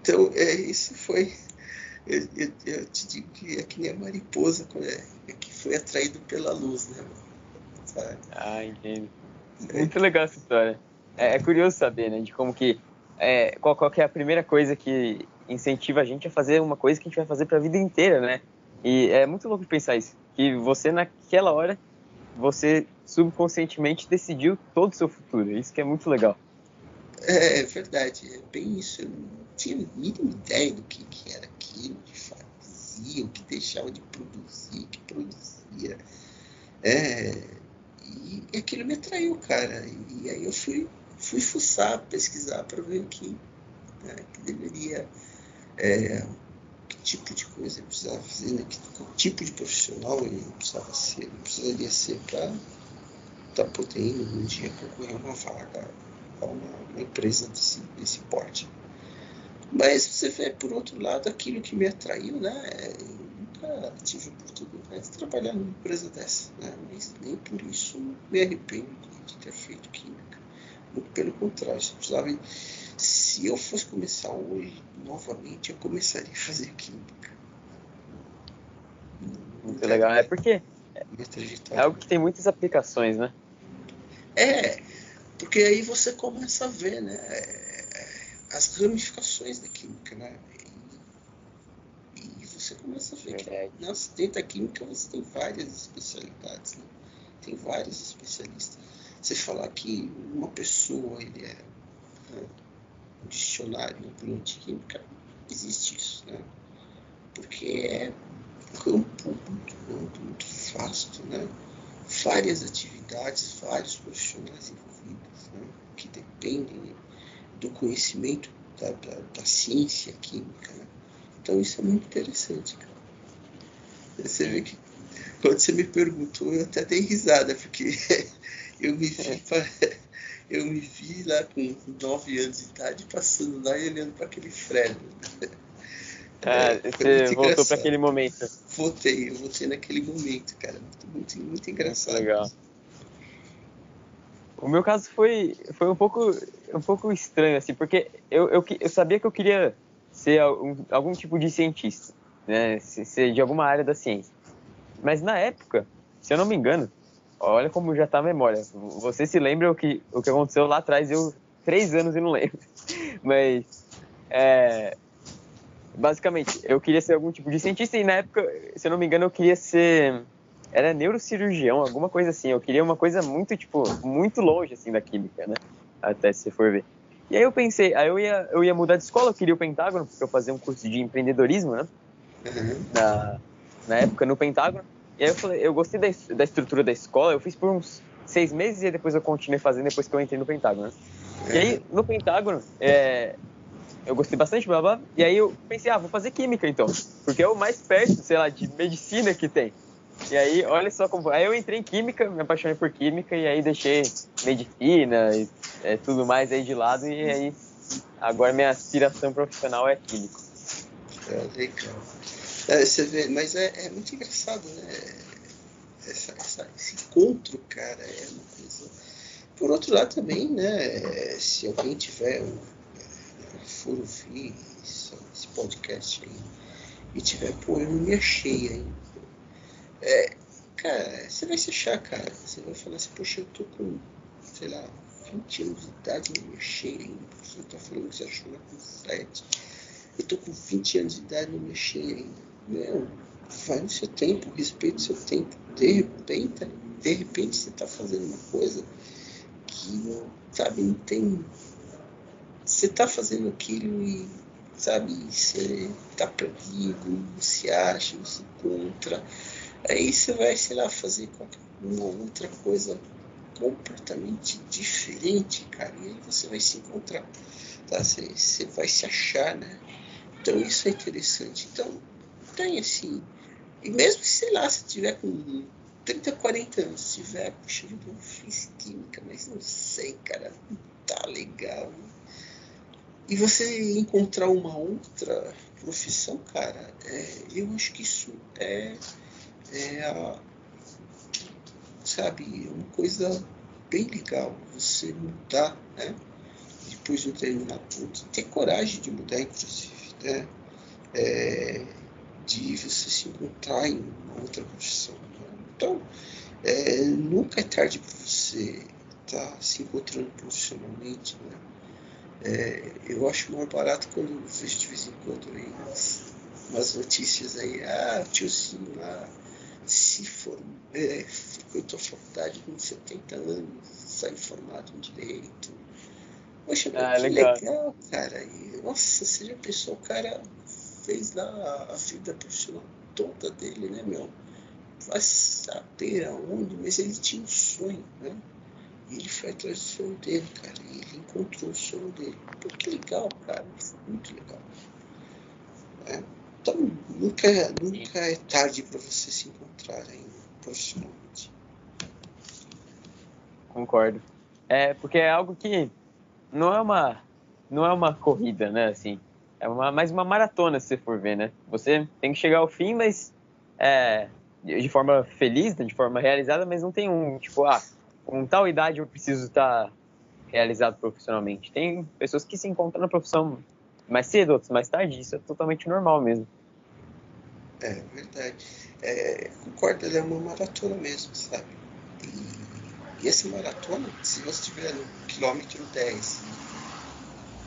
Então, é, isso foi. Eu, eu, eu, te digo que é que nem a mariposa é, que foi atraído pela luz, né? Ah, entendo. Muito legal essa história. É, é curioso saber, né, de como que é, qual, qual que é a primeira coisa que incentiva a gente a fazer uma coisa que a gente vai fazer para a vida inteira, né? E é muito louco pensar isso, que você naquela hora você subconscientemente decidiu todo o seu futuro. Isso que é muito legal. É, é verdade, é bem isso. Eu não tinha a mínima ideia do que, que era aquilo, que fazia, o que deixava de produzir, que produzia. É, e aquilo me atraiu, cara. E aí eu fui, fui fuçar, pesquisar para ver o que, né, que deveria. É, que tipo de coisa eu precisava fazer, né, que, que tipo de profissional eu precisava ser, precisaria ser para estar tá podendo um dia concorrer uma vaga a uma, uma empresa desse, desse porte. Mas você vê, por outro lado, aquilo que me atraiu, né? Tive oportunidade de trabalhar numa empresa dessa, né? Mas nem por isso me arrependo de ter feito química. Muito pelo contrário, se, precisava, se eu fosse começar hoje, novamente, eu começaria a fazer química. Muito legal, é porque é algo que tem muitas aplicações, né? É, porque aí você começa a ver, né? as ramificações da química, né? Você começa a ver que nossa, dentro da química você tem várias especialidades, né? Tem vários especialistas. Você falar que uma pessoa ele é né, um dicionário plano de química, existe isso, né? Porque é um campo muito amplo, muito vasto, né? Várias atividades, vários profissionais envolvidos, né? que dependem do conhecimento da, da, da ciência química. Né? Então isso é muito interessante, cara. Você vê que quando você me perguntou, eu até dei risada, porque eu me vi, eu me vi lá com nove anos de idade passando lá e olhando para aquele Fred. Ah, é, você voltou para aquele momento. Voltei, eu voltei naquele momento, cara. Muito, muito, muito engraçado. Legal. O meu caso foi, foi um, pouco, um pouco estranho, assim, porque eu, eu, eu sabia que eu queria ser algum, algum tipo de cientista, né? Ser de alguma área da ciência. Mas na época, se eu não me engano, olha como já tá a memória. Você se lembra o que, o que aconteceu lá atrás? Eu, três anos e não lembro. Mas, é, basicamente, eu queria ser algum tipo de cientista e na época, se eu não me engano, eu queria ser era neurocirurgião, alguma coisa assim. Eu queria uma coisa muito, tipo, muito longe, assim, da química, né? Até se for ver. E aí eu pensei, aí eu ia, eu ia mudar de escola, eu queria o Pentágono, porque eu fazia um curso de empreendedorismo, né? Uhum. Na, na época, no Pentágono. E aí eu falei, eu gostei da, da estrutura da escola, eu fiz por uns seis meses e depois eu continuei fazendo depois que eu entrei no Pentágono, né? Uhum. E aí, no Pentágono, é, eu gostei bastante, blá, blá, e aí eu pensei, ah, vou fazer química então, porque é o mais perto, sei lá, de medicina que tem. E aí, olha só como. Aí eu entrei em química, me apaixonei por química e aí deixei medicina e é, tudo mais aí de lado e aí agora minha aspiração profissional é químico. É legal. É, você vê, mas é, é muito engraçado, né? Essa, essa, esse encontro, cara, é uma coisa. Por outro lado também, né? Se alguém tiver for ouvir esse podcast aí, e tiver, pô, eu não me achei ainda é, cara, você vai se achar, cara. Você vai falar assim, poxa, eu tô com, sei lá, 20 anos de idade, não me achei ainda. Você tá falando que você achou lá com 7. Eu tô com 20 anos de idade, não me achei ainda. Meu, vai no seu tempo, respeita o seu tempo. De repente, de repente você tá fazendo uma coisa que, sabe, não tem. Você tá fazendo aquilo e, sabe, você tá perdido, você acha, você encontra Aí você vai, sei lá, fazer qualquer uma outra coisa completamente diferente, cara. E aí você vai se encontrar, tá? Você, você vai se achar, né? Então isso é interessante. Então, tem assim. E mesmo que, sei lá, se tiver com 30, 40 anos, se tiver, puxa vida, eu fiz química, mas não sei, cara, não tá legal. E você encontrar uma outra profissão, cara, é, eu acho que isso é é, sabe, uma coisa bem legal você mudar, né? Depois de um ponto, ter coragem de mudar, inclusive, né? É, de você se encontrar em uma outra profissão. Né? Então, é, nunca é tarde para você estar tá se encontrando profissionalmente, né? É, eu acho mais barato quando eu vejo de vez em quando aí umas, umas notícias aí, ah, tiozinho lá se for, é, frequentou a faculdade com 70 anos, sai formado em direito. Poxa, ah, que legal. legal. cara. E, nossa, já pensou, o cara fez lá a vida profissional toda dele, né, meu? vai saber aonde, mas ele tinha um sonho, né? E ele foi atrás do sonho dele, cara. E ele encontrou o sonho dele. Pô, que legal, cara. Foi muito legal. É. Então, nunca, nunca é tarde para você se encontrar ainda profissionalmente. Concordo. É, porque é algo que não é uma, não é uma corrida, né? Assim, é uma, mais uma maratona, se você for ver, né? Você tem que chegar ao fim, mas é, de forma feliz, né? de forma realizada, mas não tem um, tipo, ah, com tal idade eu preciso estar realizado profissionalmente. Tem pessoas que se encontram na profissão mais cedo, outras mais tarde, isso é totalmente normal mesmo. É verdade. É, concordo, ele é uma maratona mesmo, sabe? E, e essa maratona, se você estiver no quilômetro 10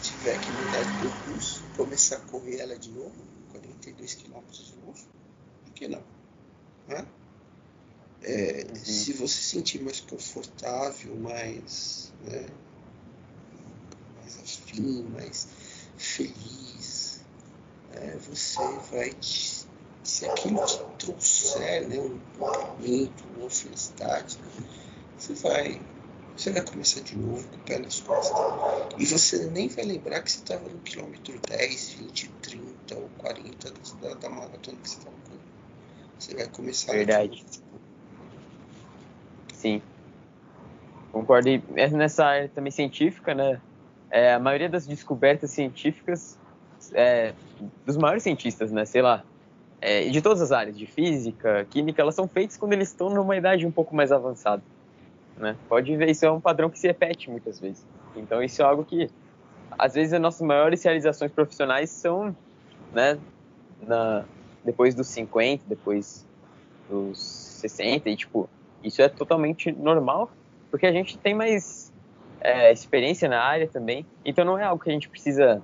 tiver que mudar de percurso, começar a correr ela de novo, 42 quilômetros de novo, por que não? Né? É, uhum. Se você se sentir mais confortável, mais, né, mais afim, mais feliz, é, você vai te, se aquilo te trouxer né, um momento, uma felicidade, você vai você vai começar de novo com o pé nas costas. E você nem vai lembrar que você estava no quilômetro 10, 20, 30 ou 40 da, da maratona que você estava correndo. Você vai começar Verdade. Sim. Concordo. E nessa área também científica, né? É, a maioria das descobertas científicas é, dos maiores cientistas, né? Sei lá, é, de todas as áreas, de física, química, elas são feitas quando eles estão numa idade um pouco mais avançada. Né? Pode ver, isso é um padrão que se repete muitas vezes. Então, isso é algo que, às vezes, as nossas maiores realizações profissionais são né, na, depois dos 50, depois dos 60, e, tipo, isso é totalmente normal, porque a gente tem mais é, experiência na área também, então não é algo que a gente precisa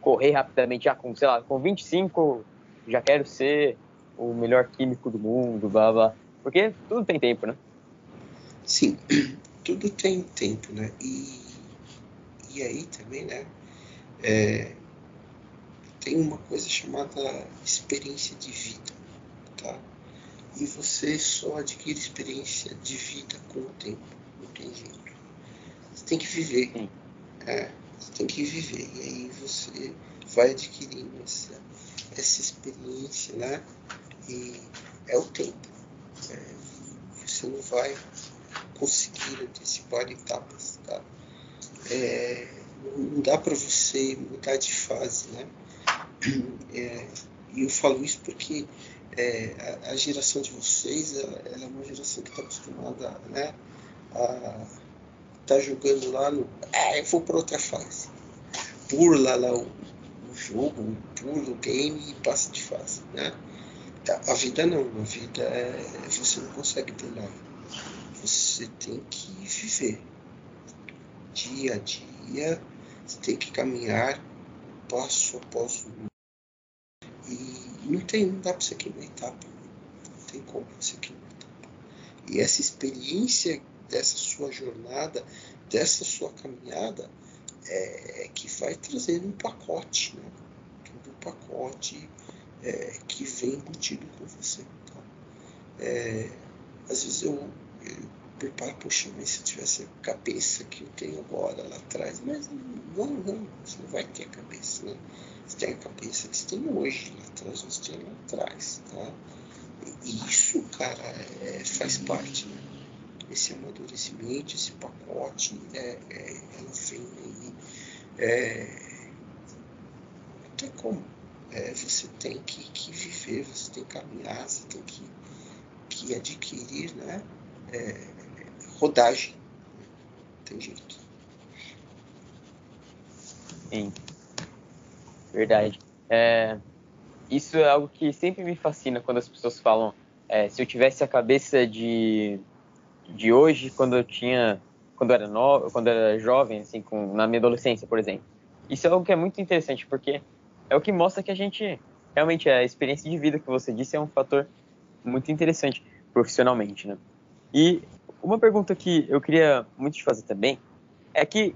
correr rapidamente, já com, sei lá, com 25 já quero ser o melhor químico do mundo, blá blá, porque tudo tem tempo, né? Sim, tudo tem tempo, né? E, e aí também, né? É, tem uma coisa chamada experiência de vida, tá? E você só adquire experiência de vida com o tempo, não tem jeito. Tem que viver, é, você tem que viver. E aí você vai adquirindo essa, essa experiência, né? E é o tempo. É, você não vai conseguir antecipar etapas. Tá? É, não dá para você mudar de fase. Né? É, e eu falo isso porque é, a, a, geração de vocês ela, é uma geração que está acostumada né, a tá jogando lá no. Ah, eu vou para outra fase. Pula lá o, o jogo, pula o game e passa de fase. Né? Tá, a vida não, a vida é, você não consegue pular você tem que viver. Dia a dia, você tem que caminhar passo após um. E não, tem, não dá para você queimar etapa. Não tem como você queimar etapa. E essa experiência dessa sua jornada, dessa sua caminhada, é, é que vai trazer um pacote, né? Todo um pacote é, que vem embutido com você. Tá? É, às vezes eu preparo, puxa, mas se eu tivesse a cabeça que eu tenho agora lá atrás, mas não, não, você não vai ter a cabeça, né? Você tem a cabeça que você tem hoje lá atrás, você tem lá atrás, tá? E isso, cara, é, faz parte, né? Esse amadurecimento, esse pacote, é, é, ela vem aí. É, não tem como. É, você tem que, que viver, você tem que caminhar, você tem que, que adquirir, né? É, rodagem. Tem jeito. Sim. Verdade. É, isso é algo que sempre me fascina quando as pessoas falam é, se eu tivesse a cabeça de, de hoje, quando eu tinha, quando eu era no, quando eu era jovem, assim, com, na minha adolescência, por exemplo. Isso é algo que é muito interessante, porque é o que mostra que a gente, realmente, a experiência de vida que você disse é um fator muito interessante profissionalmente, né? E uma pergunta que eu queria muito te fazer também é que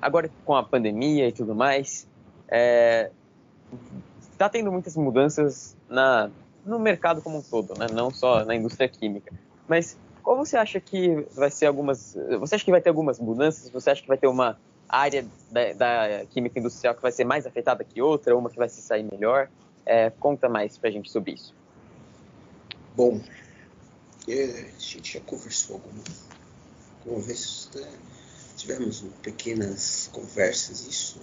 agora com a pandemia e tudo mais, está é, tá tendo muitas mudanças na, no mercado como um todo, né? não só na indústria química. Mas qual você acha que vai ser algumas. Você acha que vai ter algumas mudanças? Você acha que vai ter uma área da, da química industrial que vai ser mais afetada que outra, uma que vai se sair melhor? É, conta mais para a gente sobre isso. Bom, é, a gente já conversou algumas, vezes, né? tivemos pequenas conversas, isso,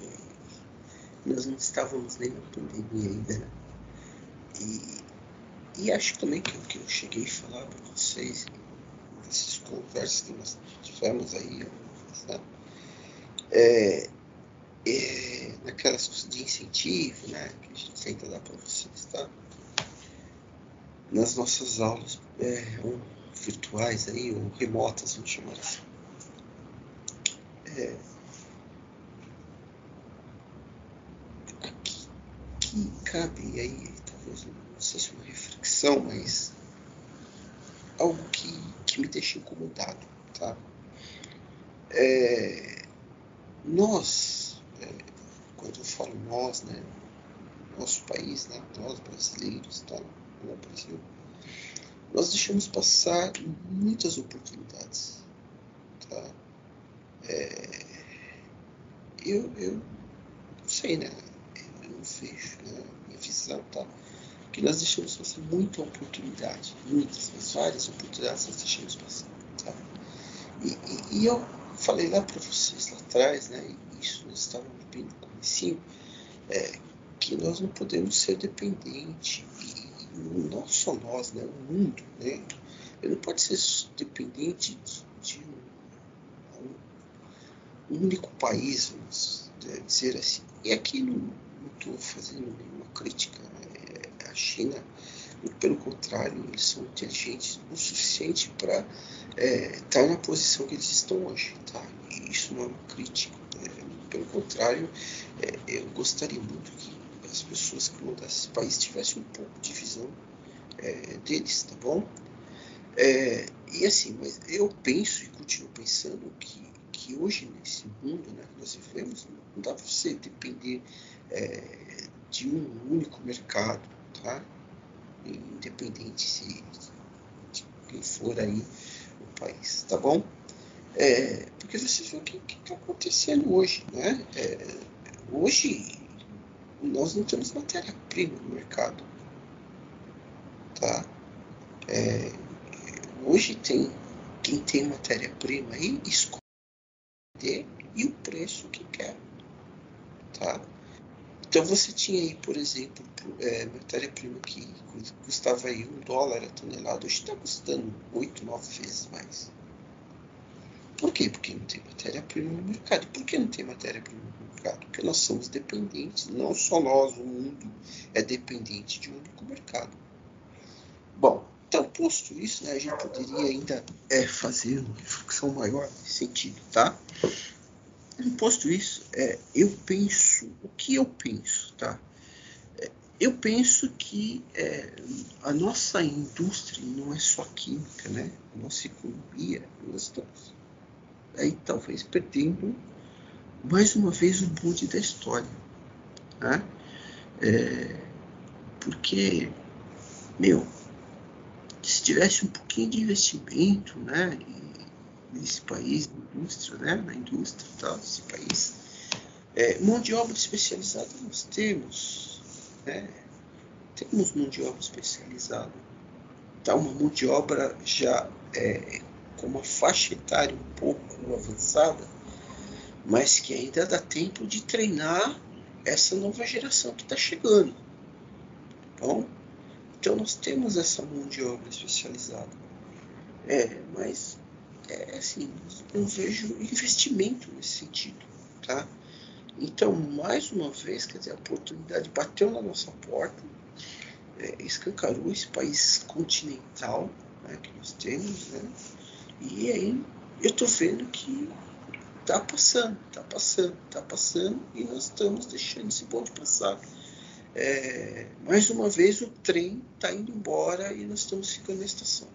nós não estávamos nem na pandemia ainda, né? E, e acho também que o que eu cheguei a falar para vocês, conversas que nós tivemos aí, né? é, é, naquelas de incentivo, né, que a gente tenta dar para vocês, tá? Nas nossas aulas é, virtuais aí, ou remotas, vamos chamar assim. É, aqui, cabe aí, talvez, não sei se uma reflexão, mas algo que, que me deixa incomodado, tá? É, nós, é, quando eu falo nós, né, nosso país, né, nós brasileiros, tá, no Brasil, nós deixamos passar muitas oportunidades, tá? É, eu, eu não sei, né, eu não vejo, né, minha visão, tá? Que nós deixamos passar muita oportunidade, muitas, mas várias oportunidades nós deixamos passar, tá? E, e, e eu falei lá para vocês lá atrás, né, isso nós estávamos bem no começo, é, que nós não podemos ser dependentes, não só nós, né, o mundo, né, ele não pode ser dependente de, de um, um, único país, vamos dizer assim. E aqui não estou fazendo nenhuma crítica China, pelo contrário, eles são inteligentes o suficiente para é, estar tá na posição que eles estão hoje. Tá? E isso não é uma crítica. É, pelo contrário, é, eu gostaria muito que as pessoas que mandam esse país tivessem um pouco de visão é, deles, tá bom? É, e assim, mas eu penso e continuo pensando que, que hoje nesse mundo né, que nós vivemos, não dá para você depender é, de um único mercado, tá? independente se de quem for aí o país, tá bom? É, porque vocês veem o que está acontecendo hoje, né? É, hoje nós não temos matéria-prima no mercado, tá? É, hoje tem quem tem matéria-prima aí escolhe e o preço que quer, tá? Então você tinha aí, por exemplo, é, matéria-prima que custava aí um dólar a tonelada, hoje está custando oito, nove vezes mais. Por quê? Porque não tem matéria-prima no mercado. Por que não tem matéria-prima no mercado? Porque nós somos dependentes, não só nós, o mundo é dependente de um único mercado. Bom, então, posto isso, né, a gente poderia ainda é, fazer uma reflexão maior nesse sentido, tá? Posto isso, é, eu penso, o que eu penso, tá? É, eu penso que é, a nossa indústria não é só química, né? A nossa economia, nós estamos aí talvez perdendo mais uma vez o bonde da história? É, porque, meu, se tivesse um pouquinho de investimento, né? Nesse país, na indústria, né? na indústria tal, desse país. É, mão de obra especializada nós temos. Né? Temos mão de obra especializada. Tá uma mão de obra já é, com uma faixa etária um pouco avançada, mas que ainda dá tempo de treinar essa nova geração que está chegando. Bom, então nós temos essa mão de obra especializada. É, mas é, assim, eu vejo investimento nesse sentido, tá? Então, mais uma vez, quer dizer, a oportunidade bateu na nossa porta, é, escancarou esse país continental né, que nós temos, né? E aí eu estou vendo que tá passando, tá passando, tá passando e nós estamos deixando esse bonde passar. É, mais uma vez o trem está indo embora e nós estamos ficando na estação.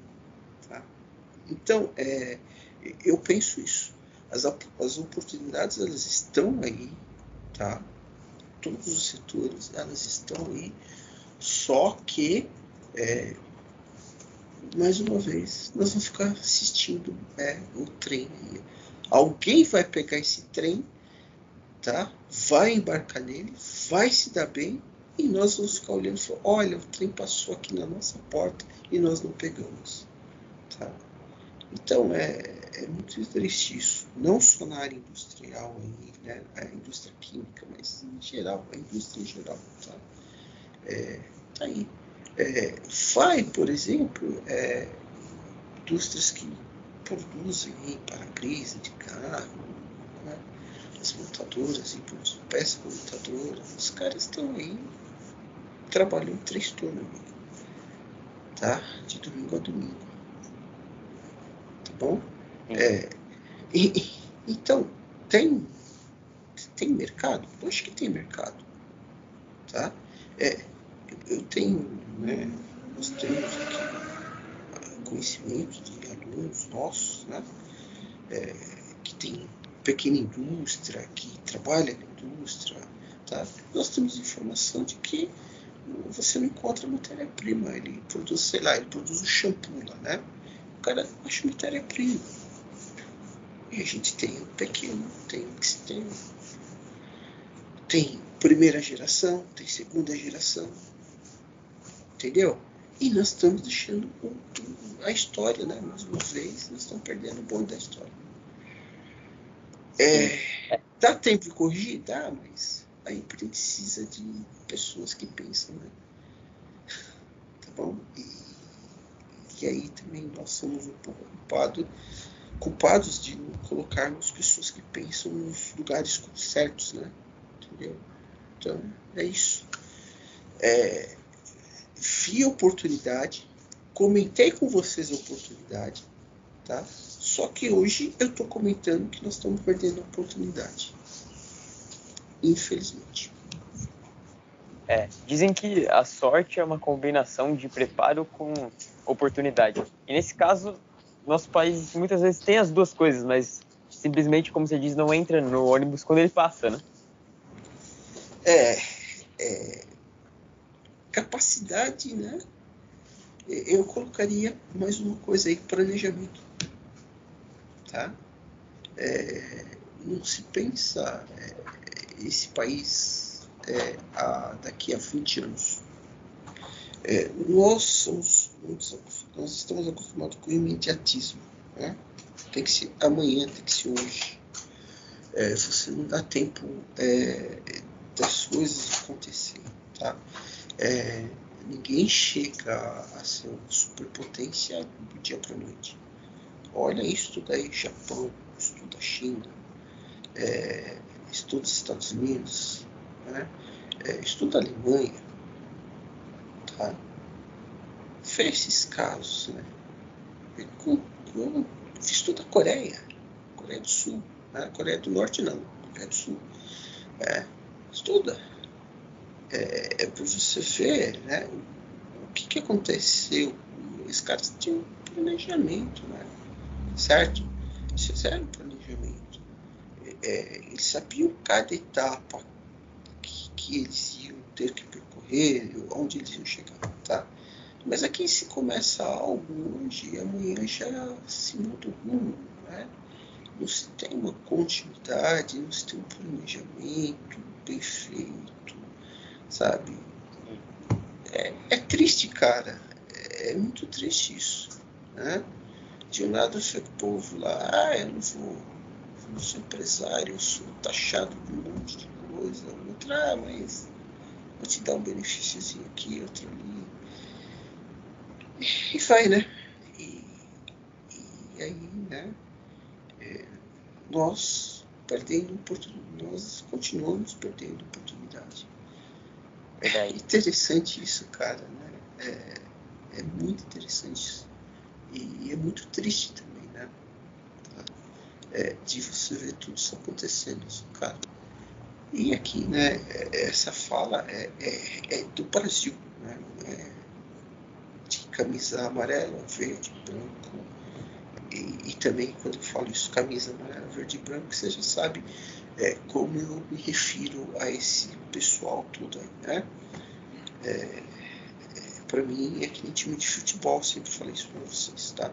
Então, é, eu penso isso. As, as oportunidades elas estão aí, tá? Todos os setores elas estão aí, só que É, mais uma vez, nós vamos ficar assistindo é, o trem. Alguém vai pegar esse trem, tá? vai embarcar nele, vai se dar bem e nós vamos ficar olhando e falar, olha, o trem passou aqui na nossa porta e nós não pegamos. Tá? Então é, é muito triste isso, não só na área industrial, aí, né, a indústria química, mas em geral, a indústria em geral. Tá? É, tá aí. É, vai, por exemplo, é, indústrias que produzem para-brisa de carro, né? as montadoras e peças montadoras, os caras estão aí trabalhando três turnos, tá? De domingo a domingo, bom? É, e, então tem tem mercado? Eu acho que tem mercado, tá? É, eu tenho, né, nós temos aqui conhecimento de alunos nossos, né, é, que tem pequena indústria, que trabalha na indústria, tá? Nós temos informação de que você não encontra matéria-prima, ele produz, sei lá, ele produz o shampoo lá, né? O cara acha matéria-prima. E a gente tem o pequeno, tem o externo, tem primeira geração, tem segunda geração, Entendeu? E nós estamos deixando a história, né? Mais uma vez, nós estamos perdendo o bonde da história. É, dá tempo de corrigir? Dá, mas aí precisa de pessoas que pensam, né? Tá bom? E, e aí também nós somos um pouco culpado, culpados de colocarmos pessoas que pensam nos lugares certos, né? Entendeu? Então, é isso. É, vi a oportunidade, comentei com vocês a oportunidade, tá? Só que hoje eu estou comentando que nós estamos perdendo a oportunidade. Infelizmente. É, dizem que a sorte é uma combinação de preparo com oportunidade. E nesse caso, nosso país muitas vezes tem as duas coisas, mas simplesmente, como você diz, não entra no ônibus quando ele passa, né? É, é capacidade, né? Eu colocaria mais uma coisa aí, planejamento. Tá? É, não se pensa é, esse país é, a, daqui a 20 anos. É, nós, somos, nós estamos acostumados com o imediatismo. Né? Tem que ser amanhã, tem que ser hoje. É, você não dá tempo é, das coisas acontecerem. Tá? É, ninguém chega a ser uma superpotência do dia para noite. Olha, estuda aí Japão, estuda China, é, estuda Estados Unidos, né? é, estuda Alemanha, tá? Esses casos, né? Com, com, estuda Coreia, Coreia do Sul, né? Coreia do Norte não, Coreia do Sul. É, estuda é, é para você ver né, o que, que aconteceu. Os caras tinham um planejamento, né? certo? Eles fizeram um planejamento. É, eles sabiam cada etapa que, que, eles iam ter que percorrer, onde eles iam chegar. Tá? Mas aqui se começa algo hoje e amanhã já se muda o rumo. Né? Não se tem uma continuidade, não se tem um planejamento bem feito sabe? É, é triste, cara. É, muito triste isso, né? De um lado fica o povo lá, ah, eu não vou, não sou empresário, eu sou taxado de um monte de coisa. Outro, ah, mas vou te dar um benefíciozinho aqui, outro ali. E vai, né? E, e aí, né? É, nós perdendo oportunidade, nós continuamos perdendo oportunidade. É interessante isso, cara. Né? É, é muito interessante isso. E, é muito triste também, né? É, de você ver tudo isso acontecendo, cara. E aqui, né, essa fala é, é, é do Brasil? É camisa amarela, verde, branco. E, e, também, quando eu falo isso, camisa amarela, verde e branco, você já sabe é, como eu me refiro a esse pessoal todo aí, né? É, para mim é que nem time de futebol, sempre falei isso para vocês, tá?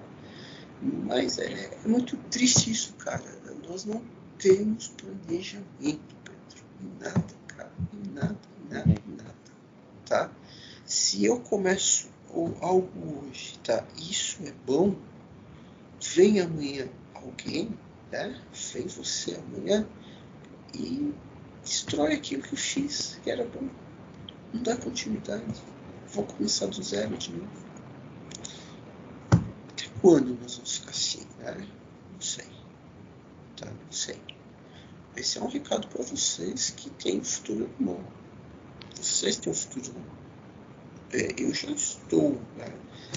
Mas é, é, muito triste isso, cara. Nós não temos planejamento, Pedro. Nada, cara. Nada, nada, nada. Tá? Se eu começo algo hoje, tá? Isso é bom. Vem amanhã alguém, né? Vem você amanhã e destrói aquilo que eu fiz, que era bom. Não dá continuidade. Vou começar do zero de novo. Até quando nós vamos ficar assim, né? Não sei. Tá? Não sei. Esse é um recado para vocês que têm futuro mão. Vocês têm um futuro mão. É, eu já estou né,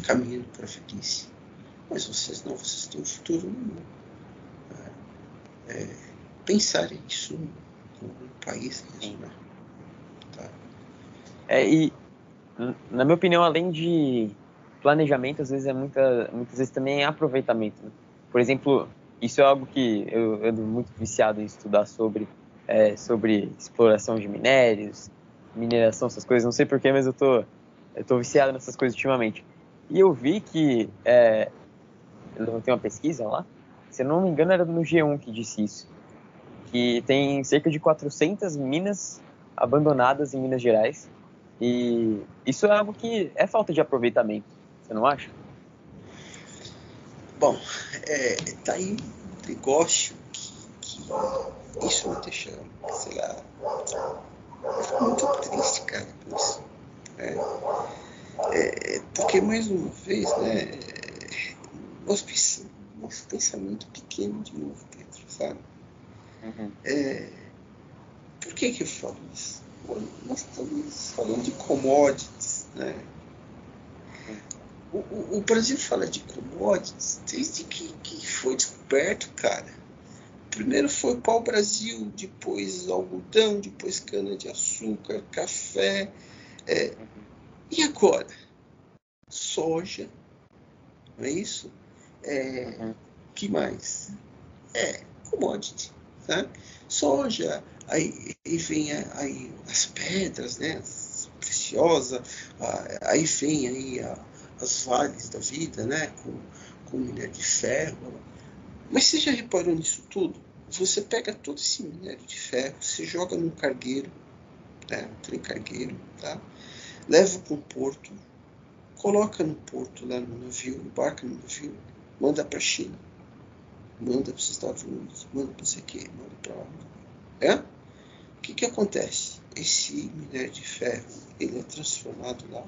caminhando para a velhice. Mas vocês não, vocês têm um futuro na mão. É, pensarem isso no, no país mesmo, né? Tá? É, e na minha opinião, além de planejamento, às vezes é muita, muitas vezes também é aproveitamento. Né? Por exemplo, isso é algo que eu ando muito viciado em estudar sobre, é, sobre exploração de minérios, mineração, essas coisas. Não sei porquê, mas eu tô, eu tô viciado nessas coisas ultimamente. E eu vi que é, eu tenho uma pesquisa lá, se eu não me engano era no G1 que disse isso, que tem cerca de 400 minas abandonadas em Minas Gerais e isso é algo que é falta de aproveitamento, você não acha? Bom, é, tá aí um negócio que, que isso me deixa, sei lá, muito triste, cara, com isso. Né? É, porque, mais uma vez, né, nós pensamos, nosso pensamento pequeno de novo, Pedro, sabe? Uhum. É, por que, que eu falo isso? nós estamos falando de commodities, né? O, o, o, Brasil fala de commodities desde que, que foi descoberto, cara. Primeiro foi pau-brasil, depois algodão, depois cana-de-açúcar, café. É, e agora? Soja, não é isso? É, que mais? É, commodity. Tá? Soja, aí, aí vem aí as pedras, né? Preciosa, aí vem aí a, as vales da vida, né? Com, com minério de ferro. Mas você já reparou nisso tudo? Você pega todo esse minério de ferro, você joga num cargueiro, né? um trem cargueiro, tá? leva para um porto, coloca no porto lá no navio, embarca no navio, manda para a China, manda para os Estados Unidos, manda para o que, manda para lá. É? O que, que acontece? Esse minério de ferro ele é transformado lá.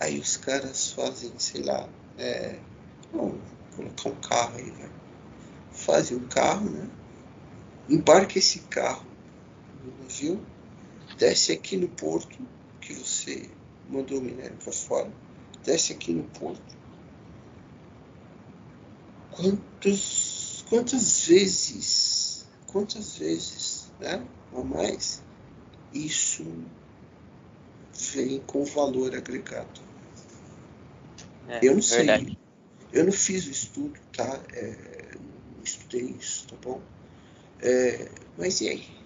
Aí os caras fazem, sei lá, é, vamos colocar um carro aí, vai. Fazem um carro, né? Embarca esse carro no navio, desce aqui no porto que você mandou o minério para fora, desce aqui no porto. Quantos, quantas vezes quantas vezes, né, ou mais, isso vem com valor agregado. É, eu não sei, verdade. eu não fiz o estudo, tá? É, não estudei isso, tá bom? É, mas e aí?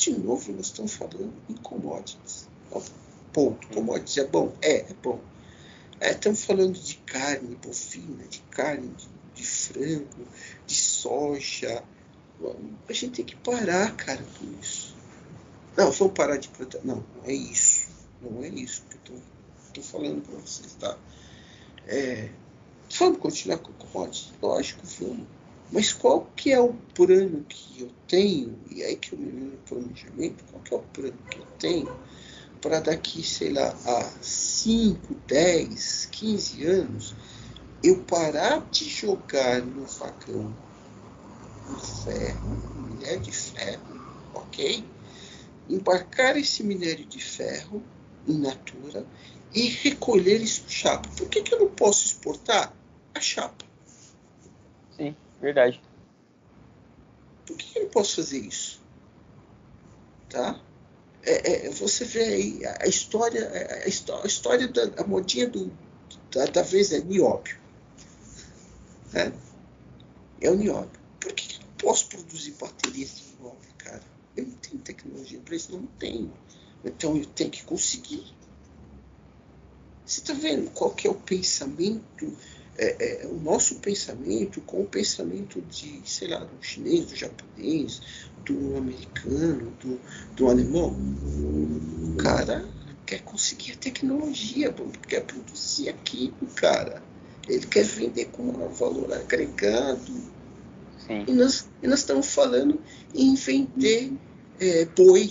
De novo, nós estamos falando em commodities. Ponto. Commodities é bom? É, é bom. É, estamos falando de carne bovina, de carne de, de frango, de soja, a gente tem que parar, cara, com isso. Não, vamos parar de proteger. Não, não é isso. Não é isso que eu tô falando para vocês, tá? É, vamos continuar com commodities? Lógico, vamos. Mas qual que é o plano que eu tenho? E aí que eu me lembro planejamento, qual que é o plano que eu tenho para daqui, sei lá, a 5, 10, 15 anos eu parar de jogar no vagão ferro, minério de ferro, ok? Embarcar esse minério de ferro in natura e recolher isso chapa. Por que, que eu não posso exportar a chapa? Verdade. Por que, que eu não posso fazer isso? Tá? É, é, você vê aí a, história, a, a história da a modinha do, da, da vez é nióbio. Né? É o nióbio. Por que, posso produzir baterias de novo, cara. Eu não tenho tecnologia para isso, não tenho. Então eu tenho que conseguir. Você está vendo qual que é o pensamento, é, é, o nosso pensamento com o pensamento de, sei lá, do chinês, do japonês, do americano, do, do alemão? O cara quer conseguir a tecnologia, quer produzir aquilo, cara. Ele quer vender com um valor agregado. Sim. E, nós, e nós estamos falando em vender é, boi.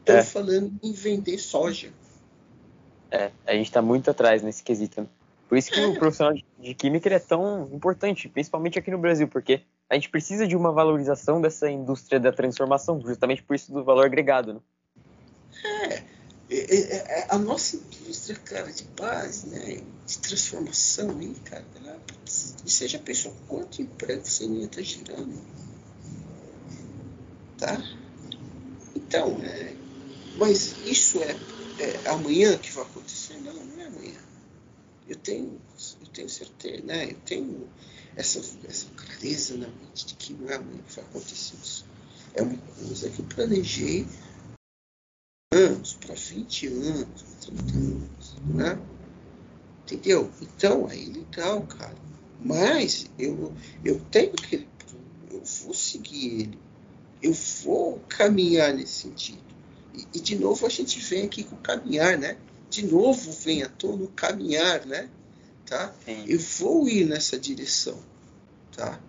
Estamos é. falando em vender soja. É, a gente está muito atrás nesse quesito. Por isso que o profissional de química é tão importante, principalmente aqui no Brasil, porque a gente precisa de uma valorização dessa indústria da transformação, justamente por isso do valor agregado. Né? É, é, é, é a nossa indústria, cara, de base, né, de transformação aí, cara, ela, você já quanto emprego você ia estar girando? Tá? Então, é, mas isso é, é amanhã que vai acontecer? Não, não é amanhã. Eu tenho, eu tenho certeza, né? Eu tenho essa, essa clareza na mente de que não é amanhã que vai acontecer isso. É uma coisa que eu planejei anos, para 20 anos, para 30 anos, né? Entendeu? Então, aí legal, cara. Mas eu, eu tenho aquele eu vou seguir ele, eu vou caminhar nesse sentido. E, e, de novo a gente vem aqui com caminhar, né? De novo vem à tona caminhar, né? Tá? Eu vou ir nessa direção, tá?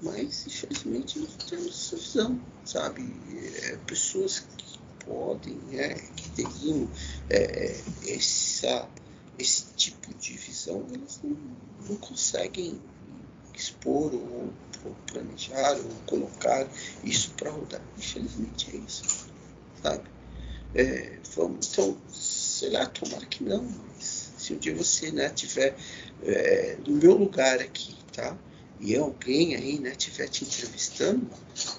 Mas infelizmente não temos essa visão, sabe? É, pessoas que podem, né, que teriam é, essa, esse tipo de visão, elas não, não conseguem expor ou, ou, planejar ou colocar isso para rodar. Infelizmente é isso, sabe? É, vamos, então, sei lá, tomara que não, mas se um dia você né, tiver é, no meu lugar aqui, tá? e alguém aí né, estiver te entrevistando,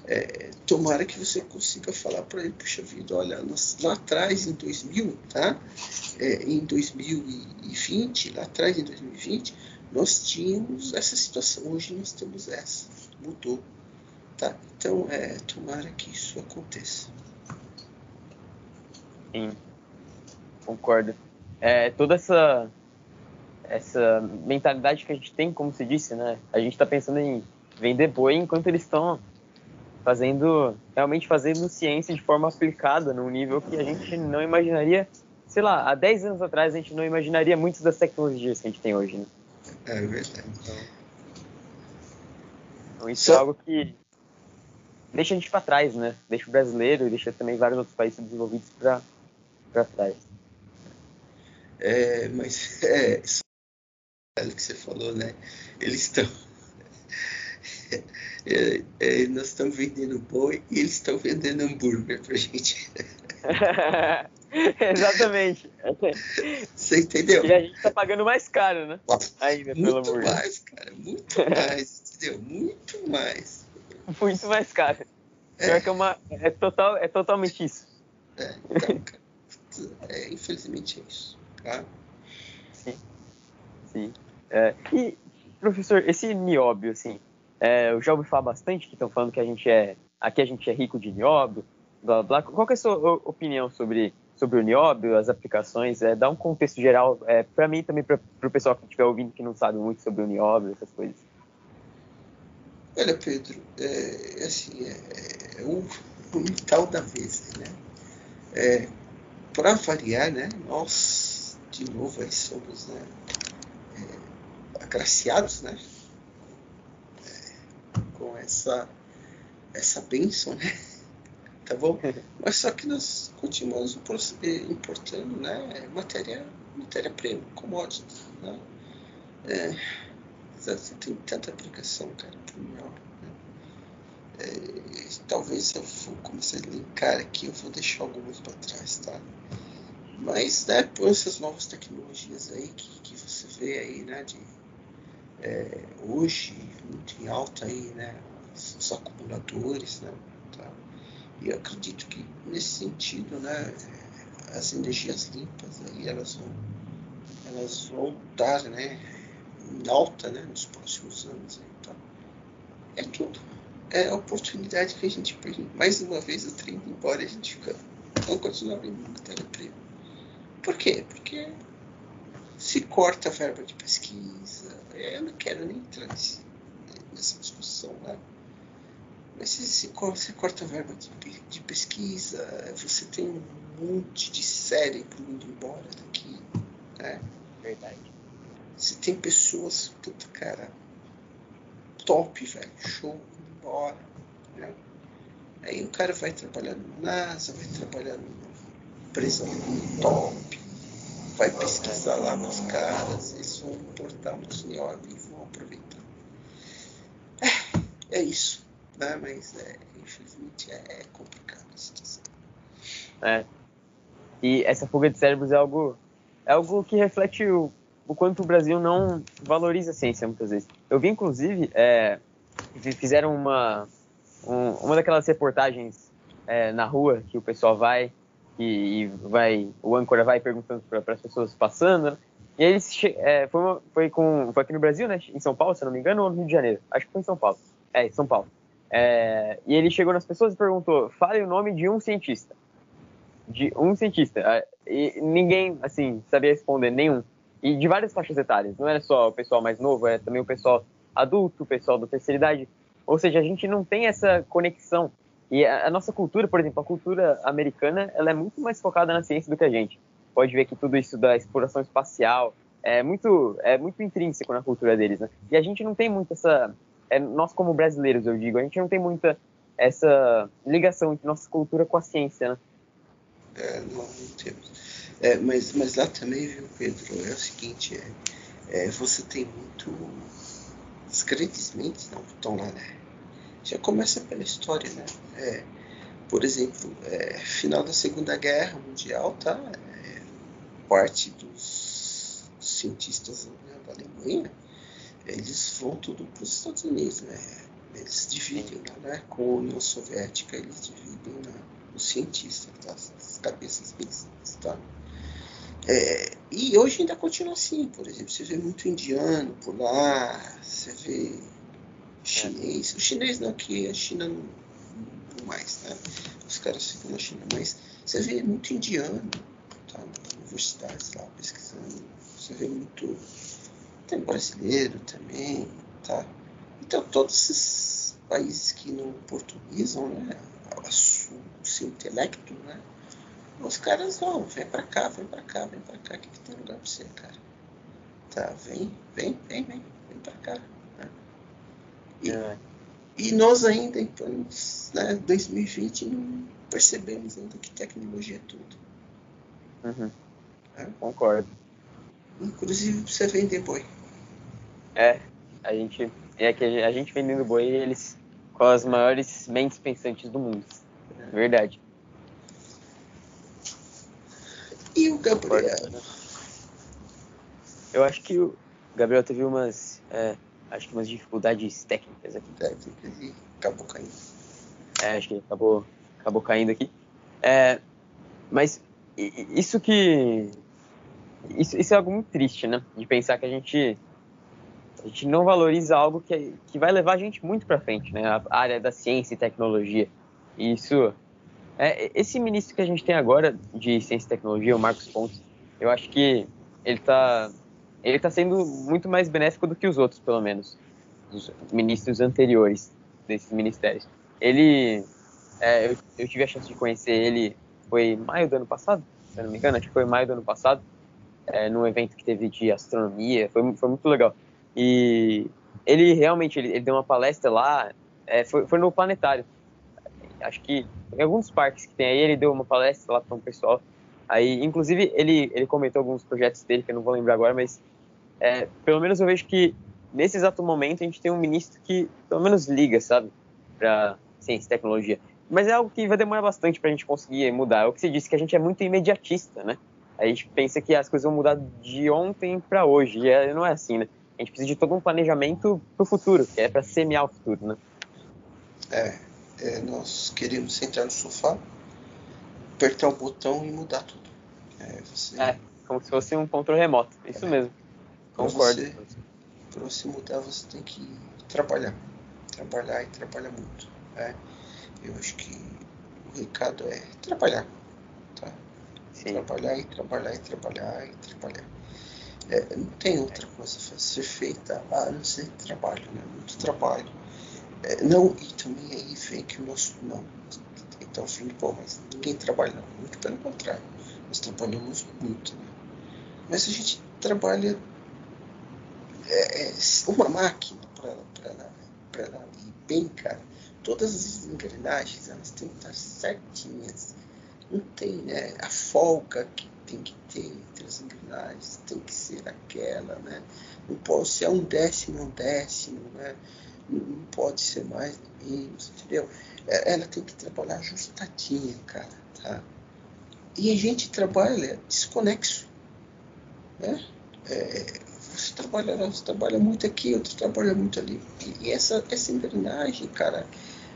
é, tomara que você consiga falar para ele, puxa vida, olha, nós, lá atrás em 2000, tá? É, em 2020, lá atrás em 2020, nós tínhamos essa situação, hoje nós temos essa, mudou, tá? Então, é, tomara que isso aconteça. Sim, concordo. É, toda essa essa mentalidade que a gente tem, como se disse, né? A gente está pensando em vender boi enquanto eles estão fazendo, realmente fazendo ciência de forma aplicada num nível que a gente não imaginaria, sei lá, há 10 anos atrás a gente não imaginaria muitas das tecnologias que a gente tem hoje, né? É verdade. Então, então isso é algo que deixa a gente para trás, né? Deixa o brasileiro e deixa também vários outros países desenvolvidos para trás. É, mas é, que você falou, né? Eles estão. É, é, nós estamos vendendo boi e eles estão vendendo hambúrguer pra gente. Exatamente. Você entendeu? E a gente tá pagando mais caro, né? Ainda, muito pelo amor mais, cara. Muito mais, entendeu? Muito mais. Muito mais caro. É. que é, uma, é, total, é totalmente isso. É, então, cara, é, infelizmente é isso. Tá? Sim. Sim. É, e, professor, esse nióbio, assim, é, eu já ouvi falar bastante que estão falando que a gente é, aqui a gente é rico de nióbio, blá, blá. Qual é a sua opinião sobre, sobre o nióbio, as aplicações? É, dá um contexto geral, é, para mim também, para o pessoal que estiver ouvindo que não sabe muito sobre o nióbio, essas coisas. Olha, Pedro, é, assim, é, é o, o metal da vez, né? É, para variar, né? Nós, de novo, aí somos, né? agraciados, né? É, com essa, essa bênção, né? Tá bom? Mas só que nós continuamos importando né, matéria, matéria-prima, commodities, né? É, tem tanta aplicação, cara, pro meu, né? É, talvez eu vou começar a linkar aqui, eu vou deixar algumas para trás, tá? Mas, né, por essas novas tecnologias aí que, que você vê aí, né, de é, hoje muito em alta aí, né, os acumuladores, né, tá? E eu acredito que nesse sentido, né, as energias limpas aí elas vão, elas vão estar, né, em alta, né, nos próximos anos. Aí, tá? É tudo. É a oportunidade que a gente perde. Mais uma vez o trem embora, a gente fica, vamos continuar vendo matéria-prima. Por quê? Porque se corta a verba de pesquisa. Eu não quero nem entrar nesse, nessa discussão, né? Mas se, se, se corta a verba de, de pesquisa, você tem um monte de cérebro indo embora daqui, né? Verdade. Você tem pessoas, puta cara, top, velho, show, indo embora, né? Aí o cara vai trabalhar no NASA, vai trabalhar numa empresa top, vai pesquisar lá nos caras, eles vão importar muito nióbio e vão aproveitar. É, é isso, né? Mas é, infelizmente é, é complicado situação. É. E essa fuga de cérebros é algo, é algo que reflete o, o quanto o Brasil não valoriza a ciência muitas vezes. Eu vi, inclusive, é, fizeram uma, um, uma daquelas reportagens é, na rua que o pessoal vai e, e vai, o âncora vai perguntando para as pessoas passando, né? E eles é, foi, uma, foi, com, foi aqui no Brasil, né? Em São Paulo, se não me engano, ou no Rio de Janeiro. Acho que foi em São Paulo. É, em São Paulo. É, e ele chegou nas pessoas e perguntou: fale o nome de um cientista. De um cientista. É, e ninguém, assim, sabia responder, nenhum. E de várias faixas etárias. Não era só o pessoal mais novo, era também o pessoal adulto, o pessoal da terceira idade. Ou seja, a gente não tem essa conexão e a, nossa cultura, por exemplo, a cultura americana, ela é muito mais focada na ciência do que a gente. Pode ver que tudo isso da exploração espacial é muito, é muito intrínseco na cultura deles, né? E a gente não tem muito essa, é, nós como brasileiros, eu digo, a gente não tem muita essa ligação entre nossa cultura com a ciência, né? É, não, não temos. É, mas, mas lá também, viu, Pedro, é o seguinte, é, é você tem muito... As grandes mentes não estão lá, né? Já começa pela história, né? É, por exemplo, é, final da Segunda Guerra Mundial, tá? É, parte dos cientistas né, da Alemanha, eles vão tudo para os Estados Unidos, né? Eles dividem lá, né? Com a União Soviética, eles dividem né, os cientistas, tá? as cabeças pensantes, tá? É, e hoje ainda continua assim, por exemplo, você vê muito indiano por lá, você vê chinês. O chinês não, que a China não, não mais, né? Os caras ficam na China, mas você vê muito indiano, tá? Universidades lá pesquisando. Você vê muito. Tem brasileiro também, tá? Então todos esses países que não portuguesam, né? O seu intelecto, né? Os caras vão, vem pra cá, vem pra cá, vem pra cá, que, que tem lugar pra você, cara? Tá, vem, vem, vem, vem, vem pra cá. E, é. e nós ainda, em planos né, 2020, não percebemos ainda que tecnologia é tudo. Uhum. É? Concordo. Inclusive você vender boi. É, a gente. É que a gente vendendo boi, eles com as maiores mentes pensantes do mundo. É. Verdade. E o Gabriel? Eu acho que o Gabriel teve umas. É, acho que umas dificuldades técnicas aqui. Técnicas e acabou caindo. É, acho que acabou, acabou caindo aqui. É, mas isso que. Isso, isso é algo muito triste, né? De pensar que a gente, a gente não valoriza algo que, que vai levar a gente muito para frente, né? A área da ciência e tecnologia. E isso. É, esse ministro que a gente tem agora de ciência e tecnologia, o Marcos Pontes, eu acho que ele está ele está sendo muito mais benéfico do que os outros, pelo menos, os ministros anteriores desses ministérios. Ele, é, eu, eu, tive a chance de conhecer ele, foi maio do ano passado, se eu não me engano, acho que foi maio do ano passado, é, num evento que teve de astronomia, foi, foi muito legal. E ele realmente, ele, ele deu uma palestra lá, é, foi, foi no planetário, acho que em alguns parques que tem aí, ele deu uma palestra lá para um pessoal. Aí, inclusive, ele, ele comentou alguns projetos dele, que eu não vou lembrar agora, mas é, pelo menos eu vejo que nesse exato momento a gente tem um ministro que pelo menos liga, sabe, para ciência e tecnologia. Mas é algo que vai demorar bastante para a gente conseguir mudar. É o que você disse, que a gente é muito imediatista, né? A gente pensa que as coisas vão mudar de ontem para hoje, e é, não é assim, né? A gente precisa de todo um planejamento para o futuro, que é para semear o futuro, né? É, é, nós queremos sentar no sofá, apertar o botão e mudar tudo. É, você... é como se fosse um controle remoto, isso é. mesmo. Concordo. Para você, mudar, você tem que trabalhar. Trabalhar e trabalhar muito. Né? Eu acho que o recado é trabalhar. Tá? Sim. Trabalhar e trabalhar e trabalhar e trabalhar. É, não tem outra coisa a ser feita a não ser trabalho, né? Muito trabalho. É, não, e também aí vem que o nosso. Não. Então, assim, pô, mas ninguém trabalha, não. Muito pelo contrário. Nós trabalhamos muito, né? Mas a gente trabalha. É, é uma máquina para ela ir bem, cara. Todas as engrenagens elas têm que estar certinhas. Não tem, né? A folga que tem que ter entre as engrenagens tem que ser aquela, né? Não pode ser um décimo, um décimo, né? Não pode ser mais isso, entendeu? É, ela tem que trabalhar ajustadinha, cara, tá? E a gente trabalha desconexo, né? É, você trabalha, você trabalha muito aqui, outro trabalha muito ali. E, e essa, essa engrenagem, cara,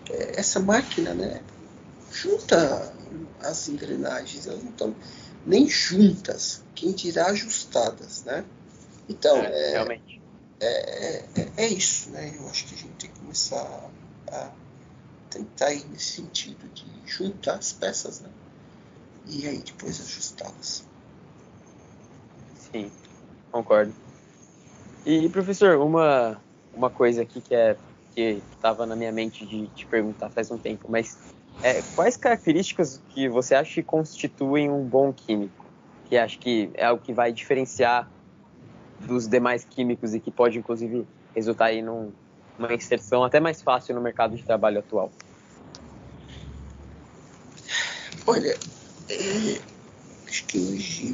é, essa máquina, né? Junta as engrenagens, elas não estão nem juntas, quem dirá ajustadas, né? Então, é, é, é, é, é, isso, né? Eu acho que a gente tem que começar a tentar ir nesse sentido de juntar as peças, né? E aí depois ajustá-las. Sim, concordo. E professor, uma, uma coisa aqui que é que estava na minha mente de te perguntar faz um tempo, mas é, quais características que você acha que constituem um bom químico? Que acho que é algo que vai diferenciar dos demais químicos e que pode, inclusive, resultar em num, uma inserção até mais fácil no mercado de trabalho atual? Olha, é, acho que hoje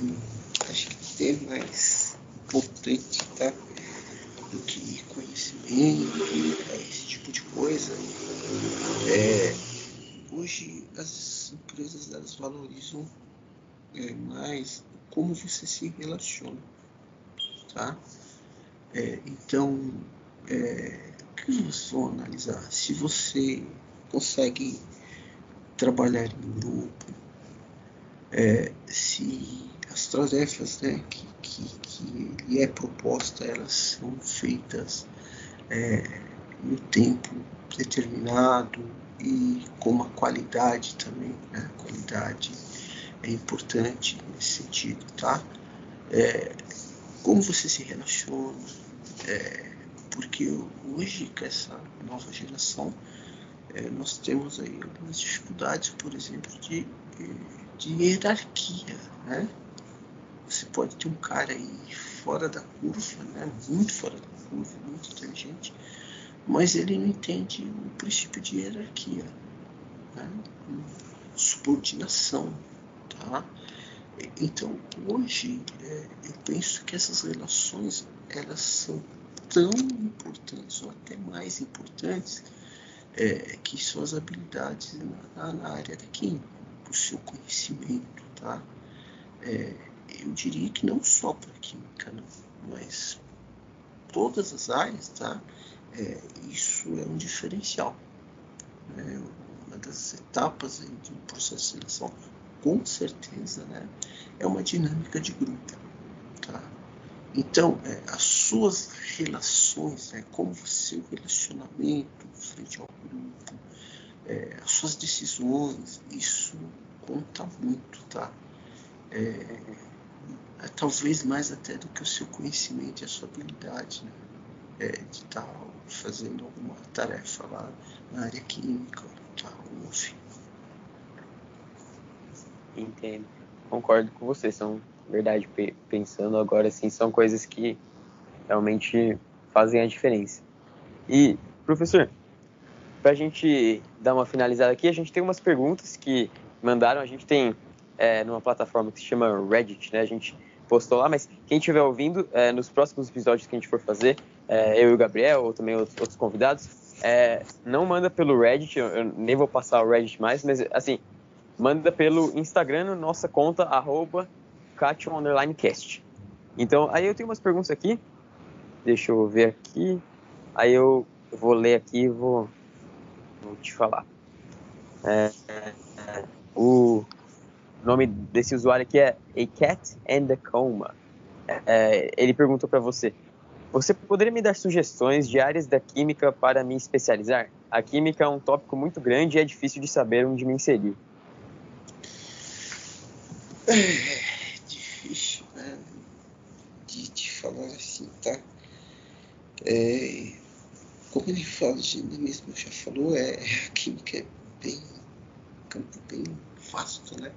acho que ser mais importante tá? do que conhecimento, esse tipo de coisa. É, hoje as empresas elas valorizam é, mais como você se relaciona, tá? É, então, é, o que vocês vão analisar? Se você consegue trabalhar em grupo, é, se as tarefas né, que, que, que lhe é proposta elas são feitas é, no tempo determinado, e com uma qualidade também, né? qualidade é importante nesse sentido, tá? É, como você se relaciona, é, porque hoje com essa nova geração é, nós temos aí algumas dificuldades, por exemplo, de, de hierarquia, né? Você pode ter um cara aí fora da curva, né? muito fora da curva, muito inteligente, mas ele não entende o princípio de hierarquia, né? subordinação. Tá? Então, hoje, é, eu penso que essas relações elas são tão importantes, ou até mais importantes, é, que suas habilidades na, na, área da química, o seu conhecimento. Tá? É, eu diria que não só para química, não, mas todas as áreas, tá? é, isso é um diferencial. Né? Uma das etapas do processo de seleção, com certeza, né? é uma dinâmica de grupo. Tá? Então, é, as suas relações, né? como o seu relacionamento frente ao é, as suas decisões, isso conta muito, tá? É, é, talvez mais até do que o seu conhecimento e a sua habilidade, né? É, de estar fazendo alguma tarefa lá na área química, tá? enfim. Entendo. Concordo com você. São, verdade, pensando agora assim, são coisas que realmente fazem a diferença. E, professor, para a gente dar uma finalizada aqui, a gente tem umas perguntas que mandaram. A gente tem é, numa plataforma que se chama Reddit, né? A gente postou lá, mas quem estiver ouvindo, é, nos próximos episódios que a gente for fazer, é, eu e o Gabriel, ou também outros, outros convidados, é, não manda pelo Reddit, eu, eu, nem vou passar o Reddit mais, mas assim, manda pelo Instagram, nossa conta, arroba cast. Então, aí eu tenho umas perguntas aqui, deixa eu ver aqui, aí eu vou ler aqui vou, vou te falar. É, é, o nome desse usuário aqui é A Cat and a Coma. É, ele perguntou para você, você poderia me dar sugestões de áreas da química para me especializar? A química é um tópico muito grande e é difícil de saber onde me inserir. É difícil, né? De te falar assim, tá? É, como ele fala, ele mesmo já falou, é, a química é bem, campo bem vasto, né?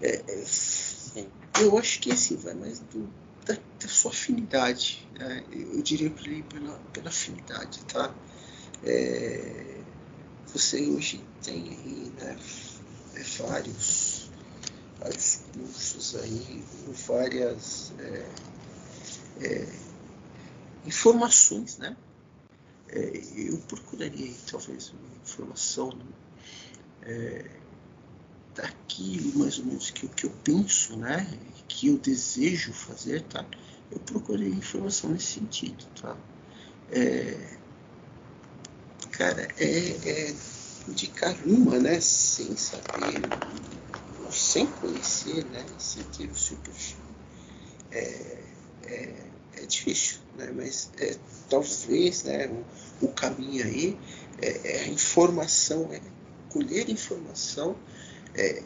É, é, eu acho que assim, vai mais do, da, da sua afinidade. Né? Eu diria para ele pela, pela afinidade, tá? É, você hoje tem aí né, vários, vários cursos aí, várias é, é, informações, né? É, eu procuraria talvez uma informação né? é, daquilo mais ou menos que, que eu penso, né? Que eu desejo fazer, tá? Eu procurei informação nesse sentido, tá? É, cara, é, é indicar uma, né? Sem saber, sem conhecer, né? Sem ter o seu perfil. É, é, é difícil, né? Mas é, talvez, né? O, o caminho aí é, é, a informação, é colher informação é,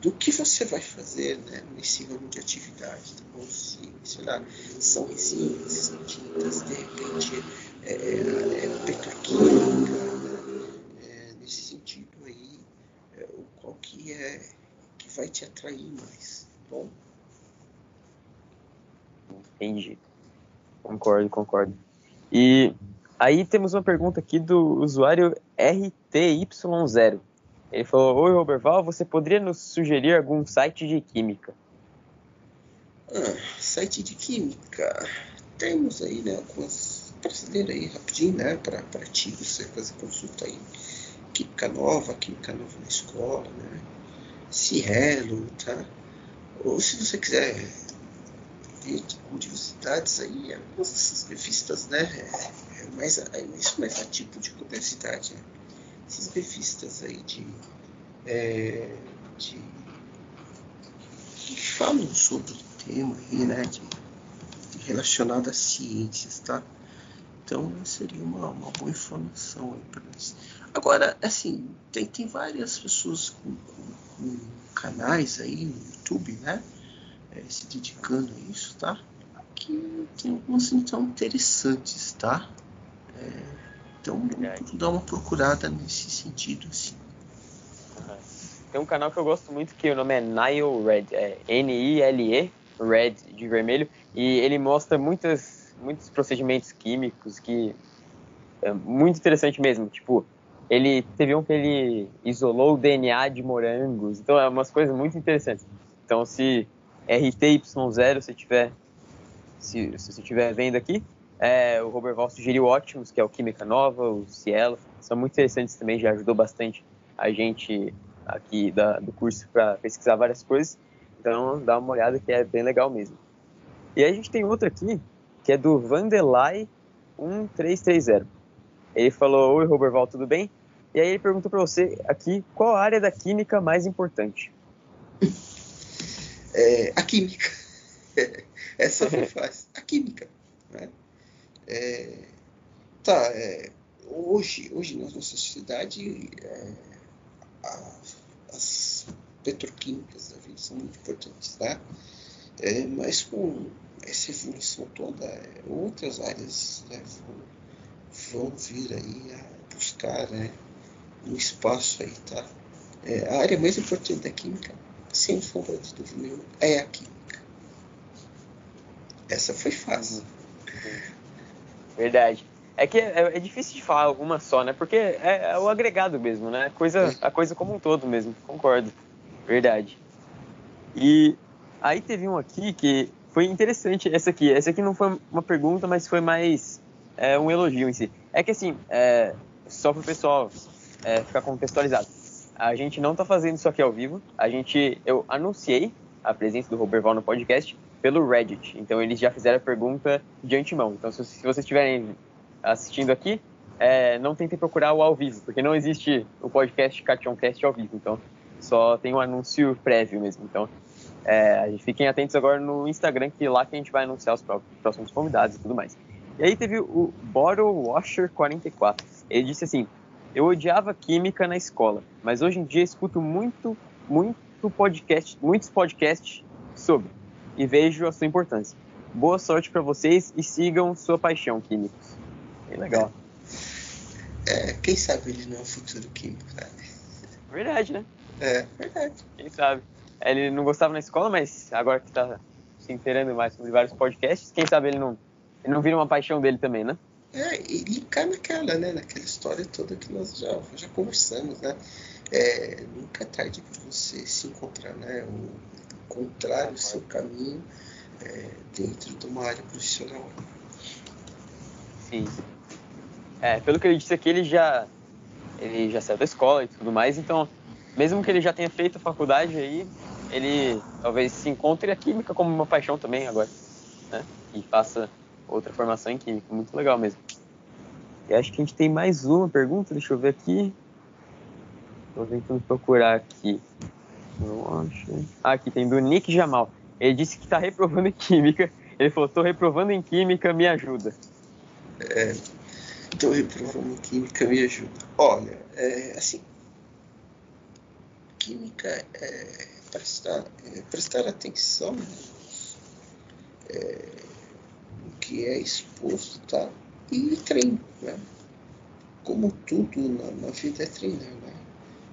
do que você vai fazer né, nesse ramo de atividade. Tá bom? Se, sei lá, são resíduos, são tintas, de repente é, é, é petroquímica, né? é, nesse sentido aí, é, o qual que é que vai te atrair mais, tá bom? Entendi. Concordo, concordo. E aí temos uma pergunta aqui do usuário RTY0. Ele falou: Oi, Roberval, você poderia nos sugerir algum site de química? Ah, site de química. Temos aí, né, algumas brasileiras aí rapidinho, né, para ti você fazer consulta aí. Química nova, química nova na escola, né? Cielo, tá? Ou se você quiser ver curiosidades aí, algumas dessas revistas, né? É, é mais, é isso mais a tipo de curiosidade, né? Essas revistas aí de, é, de que falam sobre o tema aí, né? De, de relacionado às ciências, tá? Então seria uma, uma boa informação aí para nós. Agora, assim, tem, tem várias pessoas com, com, com canais aí no YouTube, né? É, se dedicando a isso, tá? Que tem algumas então interessantes, tá? É, então dar uma procurada nesse sentido, assim. Tem um canal que eu gosto muito que o nome é Nile Red, é N-I-L-E, Red de vermelho, e ele mostra muitas, muitos procedimentos químicos que é muito interessante mesmo. Tipo, ele teve um que ele isolou o DNA de morangos, então é umas coisas muito interessantes. Então, se RTY0, se tiver se, se você estiver vendo aqui. É, o Robert Val sugeriu ótimos, que é o Química Nova, o Cielo, são muito interessantes também, já ajudou bastante a gente aqui da, do curso para pesquisar várias coisas. Então dá uma olhada que é bem legal mesmo. E aí a gente tem outro aqui, que é do Vandelay 1330. Ele falou: Oi, Roberval, tudo bem? E aí ele perguntou para você aqui qual a área da química mais importante é, a química. Essa foi fácil. A química. Né? É, tá, é, hoje, hoje na nossa sociedade, é, a, as petroquímicas da vida são muito importantes, tá? É, mas com essa evolução toda, é, outras áreas né, vão, vão, vir aí a buscar né, um espaço aí, tá? É, a área mais importante da química sem sombra de dúvida é a química. Essa foi fácil. Verdade. É que é, é, difícil de falar uma só, né? Porque é, é, o agregado mesmo, né? A coisa, a coisa como um todo mesmo. Concordo. Verdade. E aí teve um aqui que foi interessante. Essa aqui. Essa aqui não foi uma pergunta, mas foi mais é, um elogio em si. É que assim, é, só para o pessoal é, ficar contextualizado a gente não está fazendo isso aqui ao vivo. A gente, eu anunciei a presença do Robert Val no podcast pelo Reddit. Então eles já fizeram a pergunta de antemão. Então se, se vocês estiverem assistindo aqui, é, não tentem procurar o ao vivo, porque não existe o podcast Cationcast ao vivo. Então só tem um anúncio prévio mesmo. Então é, fiquem atentos agora no Instagram, que é lá que a gente vai anunciar os próximos convidados e tudo mais. E aí teve o Bottle Washer 44. Ele disse assim: eu odiava química na escola, mas hoje em dia escuto muito, muito, podcast, muitos podcasts sobre e vejo a sua importância. Boa sorte para vocês e sigam sua paixão, químicos. Bem legal. É, quem sabe ele não é o futuro químico, né? Verdade, né? É, verdade. Quem sabe? Ele não gostava na escola, mas agora que está se inteirando mais sobre vários podcasts, quem sabe ele não, ele não vira uma paixão dele também, né? É, e cai naquela, né? Naquela história toda que nós já, já conversamos, né? É, nunca é tarde para você se encontrar, né? O, encontrar o seu caminho é, dentro de uma área profissional. Sim. É, pelo que ele disse aqui, ele já ele já saiu da escola e tudo mais, então mesmo que ele já tenha feito a faculdade aí, ele talvez se encontre a química como uma paixão também agora, né? E faça outra formação em química, muito legal mesmo. E acho que a gente tem mais uma pergunta, deixa eu ver aqui. Tô tentando procurar aqui. Não acho. Ah, aqui tem do Nick Jamal. Ele disse que está reprovando em química. Ele falou: tô reprovando em química, me ajuda. É, tô reprovando em química, me ajuda. Olha, é, assim, química é prestar, é prestar atenção é, no que é exposto, tá? E treino, né? Como tudo na, na vida é treinar, né?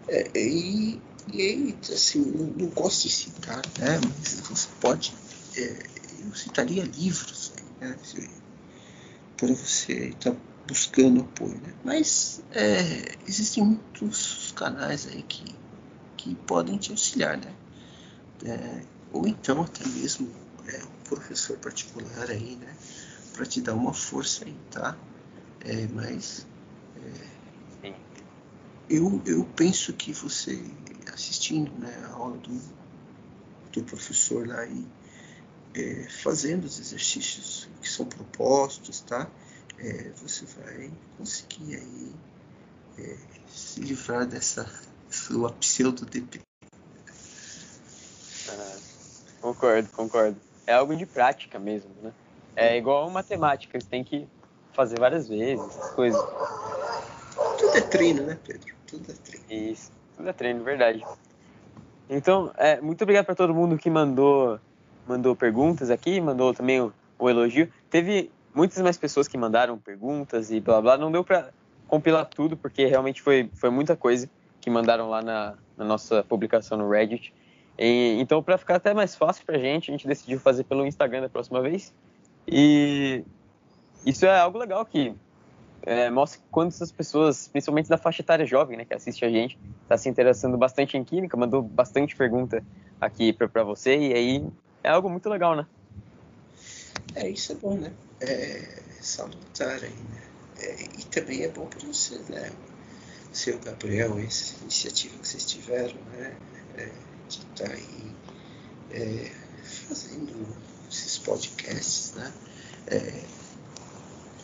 É, e, e aí, assim, não, não, gosto de citar, né? Mas você pode. É, eu citaria livros, né? Para você estar tá buscando apoio, né? Mas é, existem muitos canais aí que que podem te auxiliar, né? É, ou então até mesmo é, um professor particular aí, né? Para te dar uma força aí, tá? É, mas é, eu, eu penso que você assistindo né, a aula do, do professor lá e é, fazendo os exercícios que são propostos, tá? É, você vai conseguir aí é, se livrar dessa sua pseudo-DP. Ah, concordo, concordo. É algo de prática mesmo, né? É igual matemática, você tem que fazer várias vezes, essas coisas. Tudo é treino, né, Pedro? Tudo é treino. Isso, tudo é treino, verdade. Então, é, muito obrigado para todo mundo que mandou, mandou perguntas aqui, mandou também o, o elogio. Teve muitas mais pessoas que mandaram perguntas e blá blá. Não deu para compilar tudo, porque realmente foi, foi muita coisa que mandaram lá na, na nossa publicação no Reddit. E, então, para ficar até mais fácil para a gente, a gente decidiu fazer pelo Instagram da próxima vez. E isso é algo legal que é, mostra quando essas pessoas, principalmente da faixa etária jovem, né, que assiste a gente, está se interessando bastante em química, mandou bastante pergunta aqui para você, e aí é algo muito legal, né? É, isso é bom, né? É salutar aí, né? É, e também é bom para você, né? seu Gabriel, essa iniciativa que vocês tiveram, né, é, de estar tá aí é, fazendo podcasts, né, é,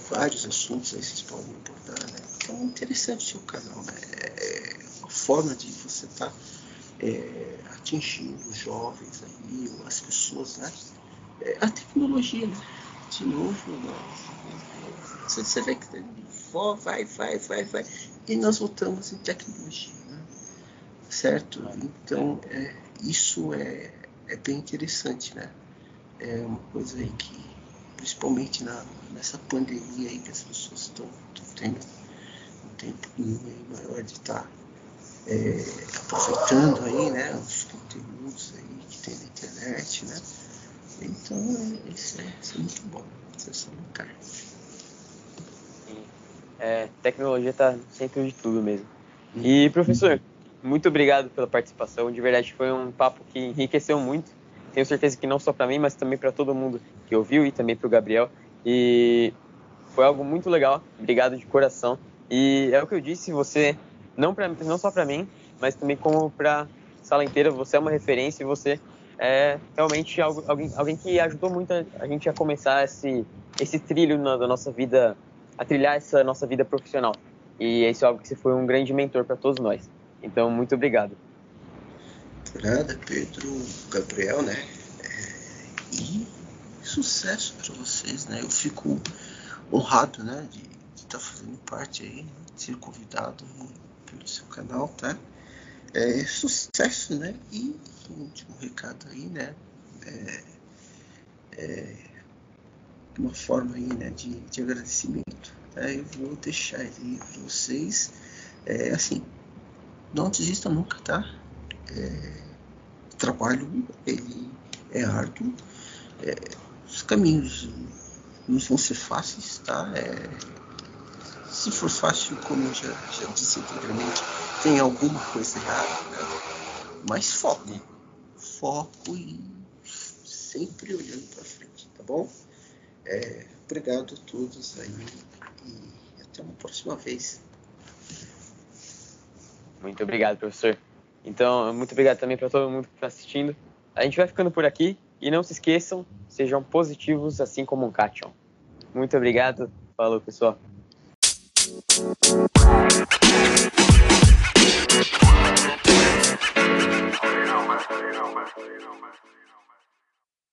vários assuntos aí vocês podem abordar, né, então é interessante o seu canal, né, é uma forma de você estar tá, é, atingindo os jovens aí, as pessoas, né, é, a tecnologia, né, de novo, né, você, você vê que vai, vai, vai, vai. E nós voltamos em tecnologia, né? certo? Então, é, isso é, é bem interessante, né? É uma coisa aí que, principalmente na, nessa pandemia aí que as pessoas estão tendo um tempo maior de estar tá, é, aproveitando aí, né, os conteúdos aí que tem na internet, né? Então, é, isso, é, isso é muito bom, isso é só uma. É, tecnologia está centro de tudo mesmo. E, professor, muito obrigado pela participação. De verdade, foi um papo que enriqueceu muito. Tenho certeza que não só para mim, mas também para todo mundo que ouviu e também para o Gabriel. E foi algo muito legal. Obrigado de coração. E é o que eu disse, você, não, pra, não só para mim, mas também como para sala inteira, você é uma referência e você é realmente algo, alguém, alguém que ajudou muito a, a gente a começar esse, esse trilho na, da nossa vida a trilhar essa nossa vida profissional. E isso é algo que você foi um grande mentor para todos nós. Então, muito obrigado. Por nada, Pedro, Gabriel, né? É, e sucesso para vocês, né? Eu fico honrado, né, de estar tá fazendo parte aí, de ser convidado pelo seu canal, tá? é, sucesso, né? E um último recado aí, né? É, é, uma forma aí, né, de, de agradecimento. Né? Eu vou deixar aí para vocês. É, assim, não desista nunca, tá? É, trabalho ele é árduo. É, os caminhos não vão ser fáceis, tá? É, se for fácil, como eu já, já disse anteriormente, tem alguma coisa errada, né? Mas foco, foco e sempre olhando para frente, tá bom? É, obrigado a todos aí e até uma próxima vez. Muito obrigado, professor. Então, muito obrigado também para todo mundo que está assistindo. A gente vai ficando por aqui e não se esqueçam, sejam positivos assim como um Cation. Muito obrigado. Falou, pessoal. man. Man.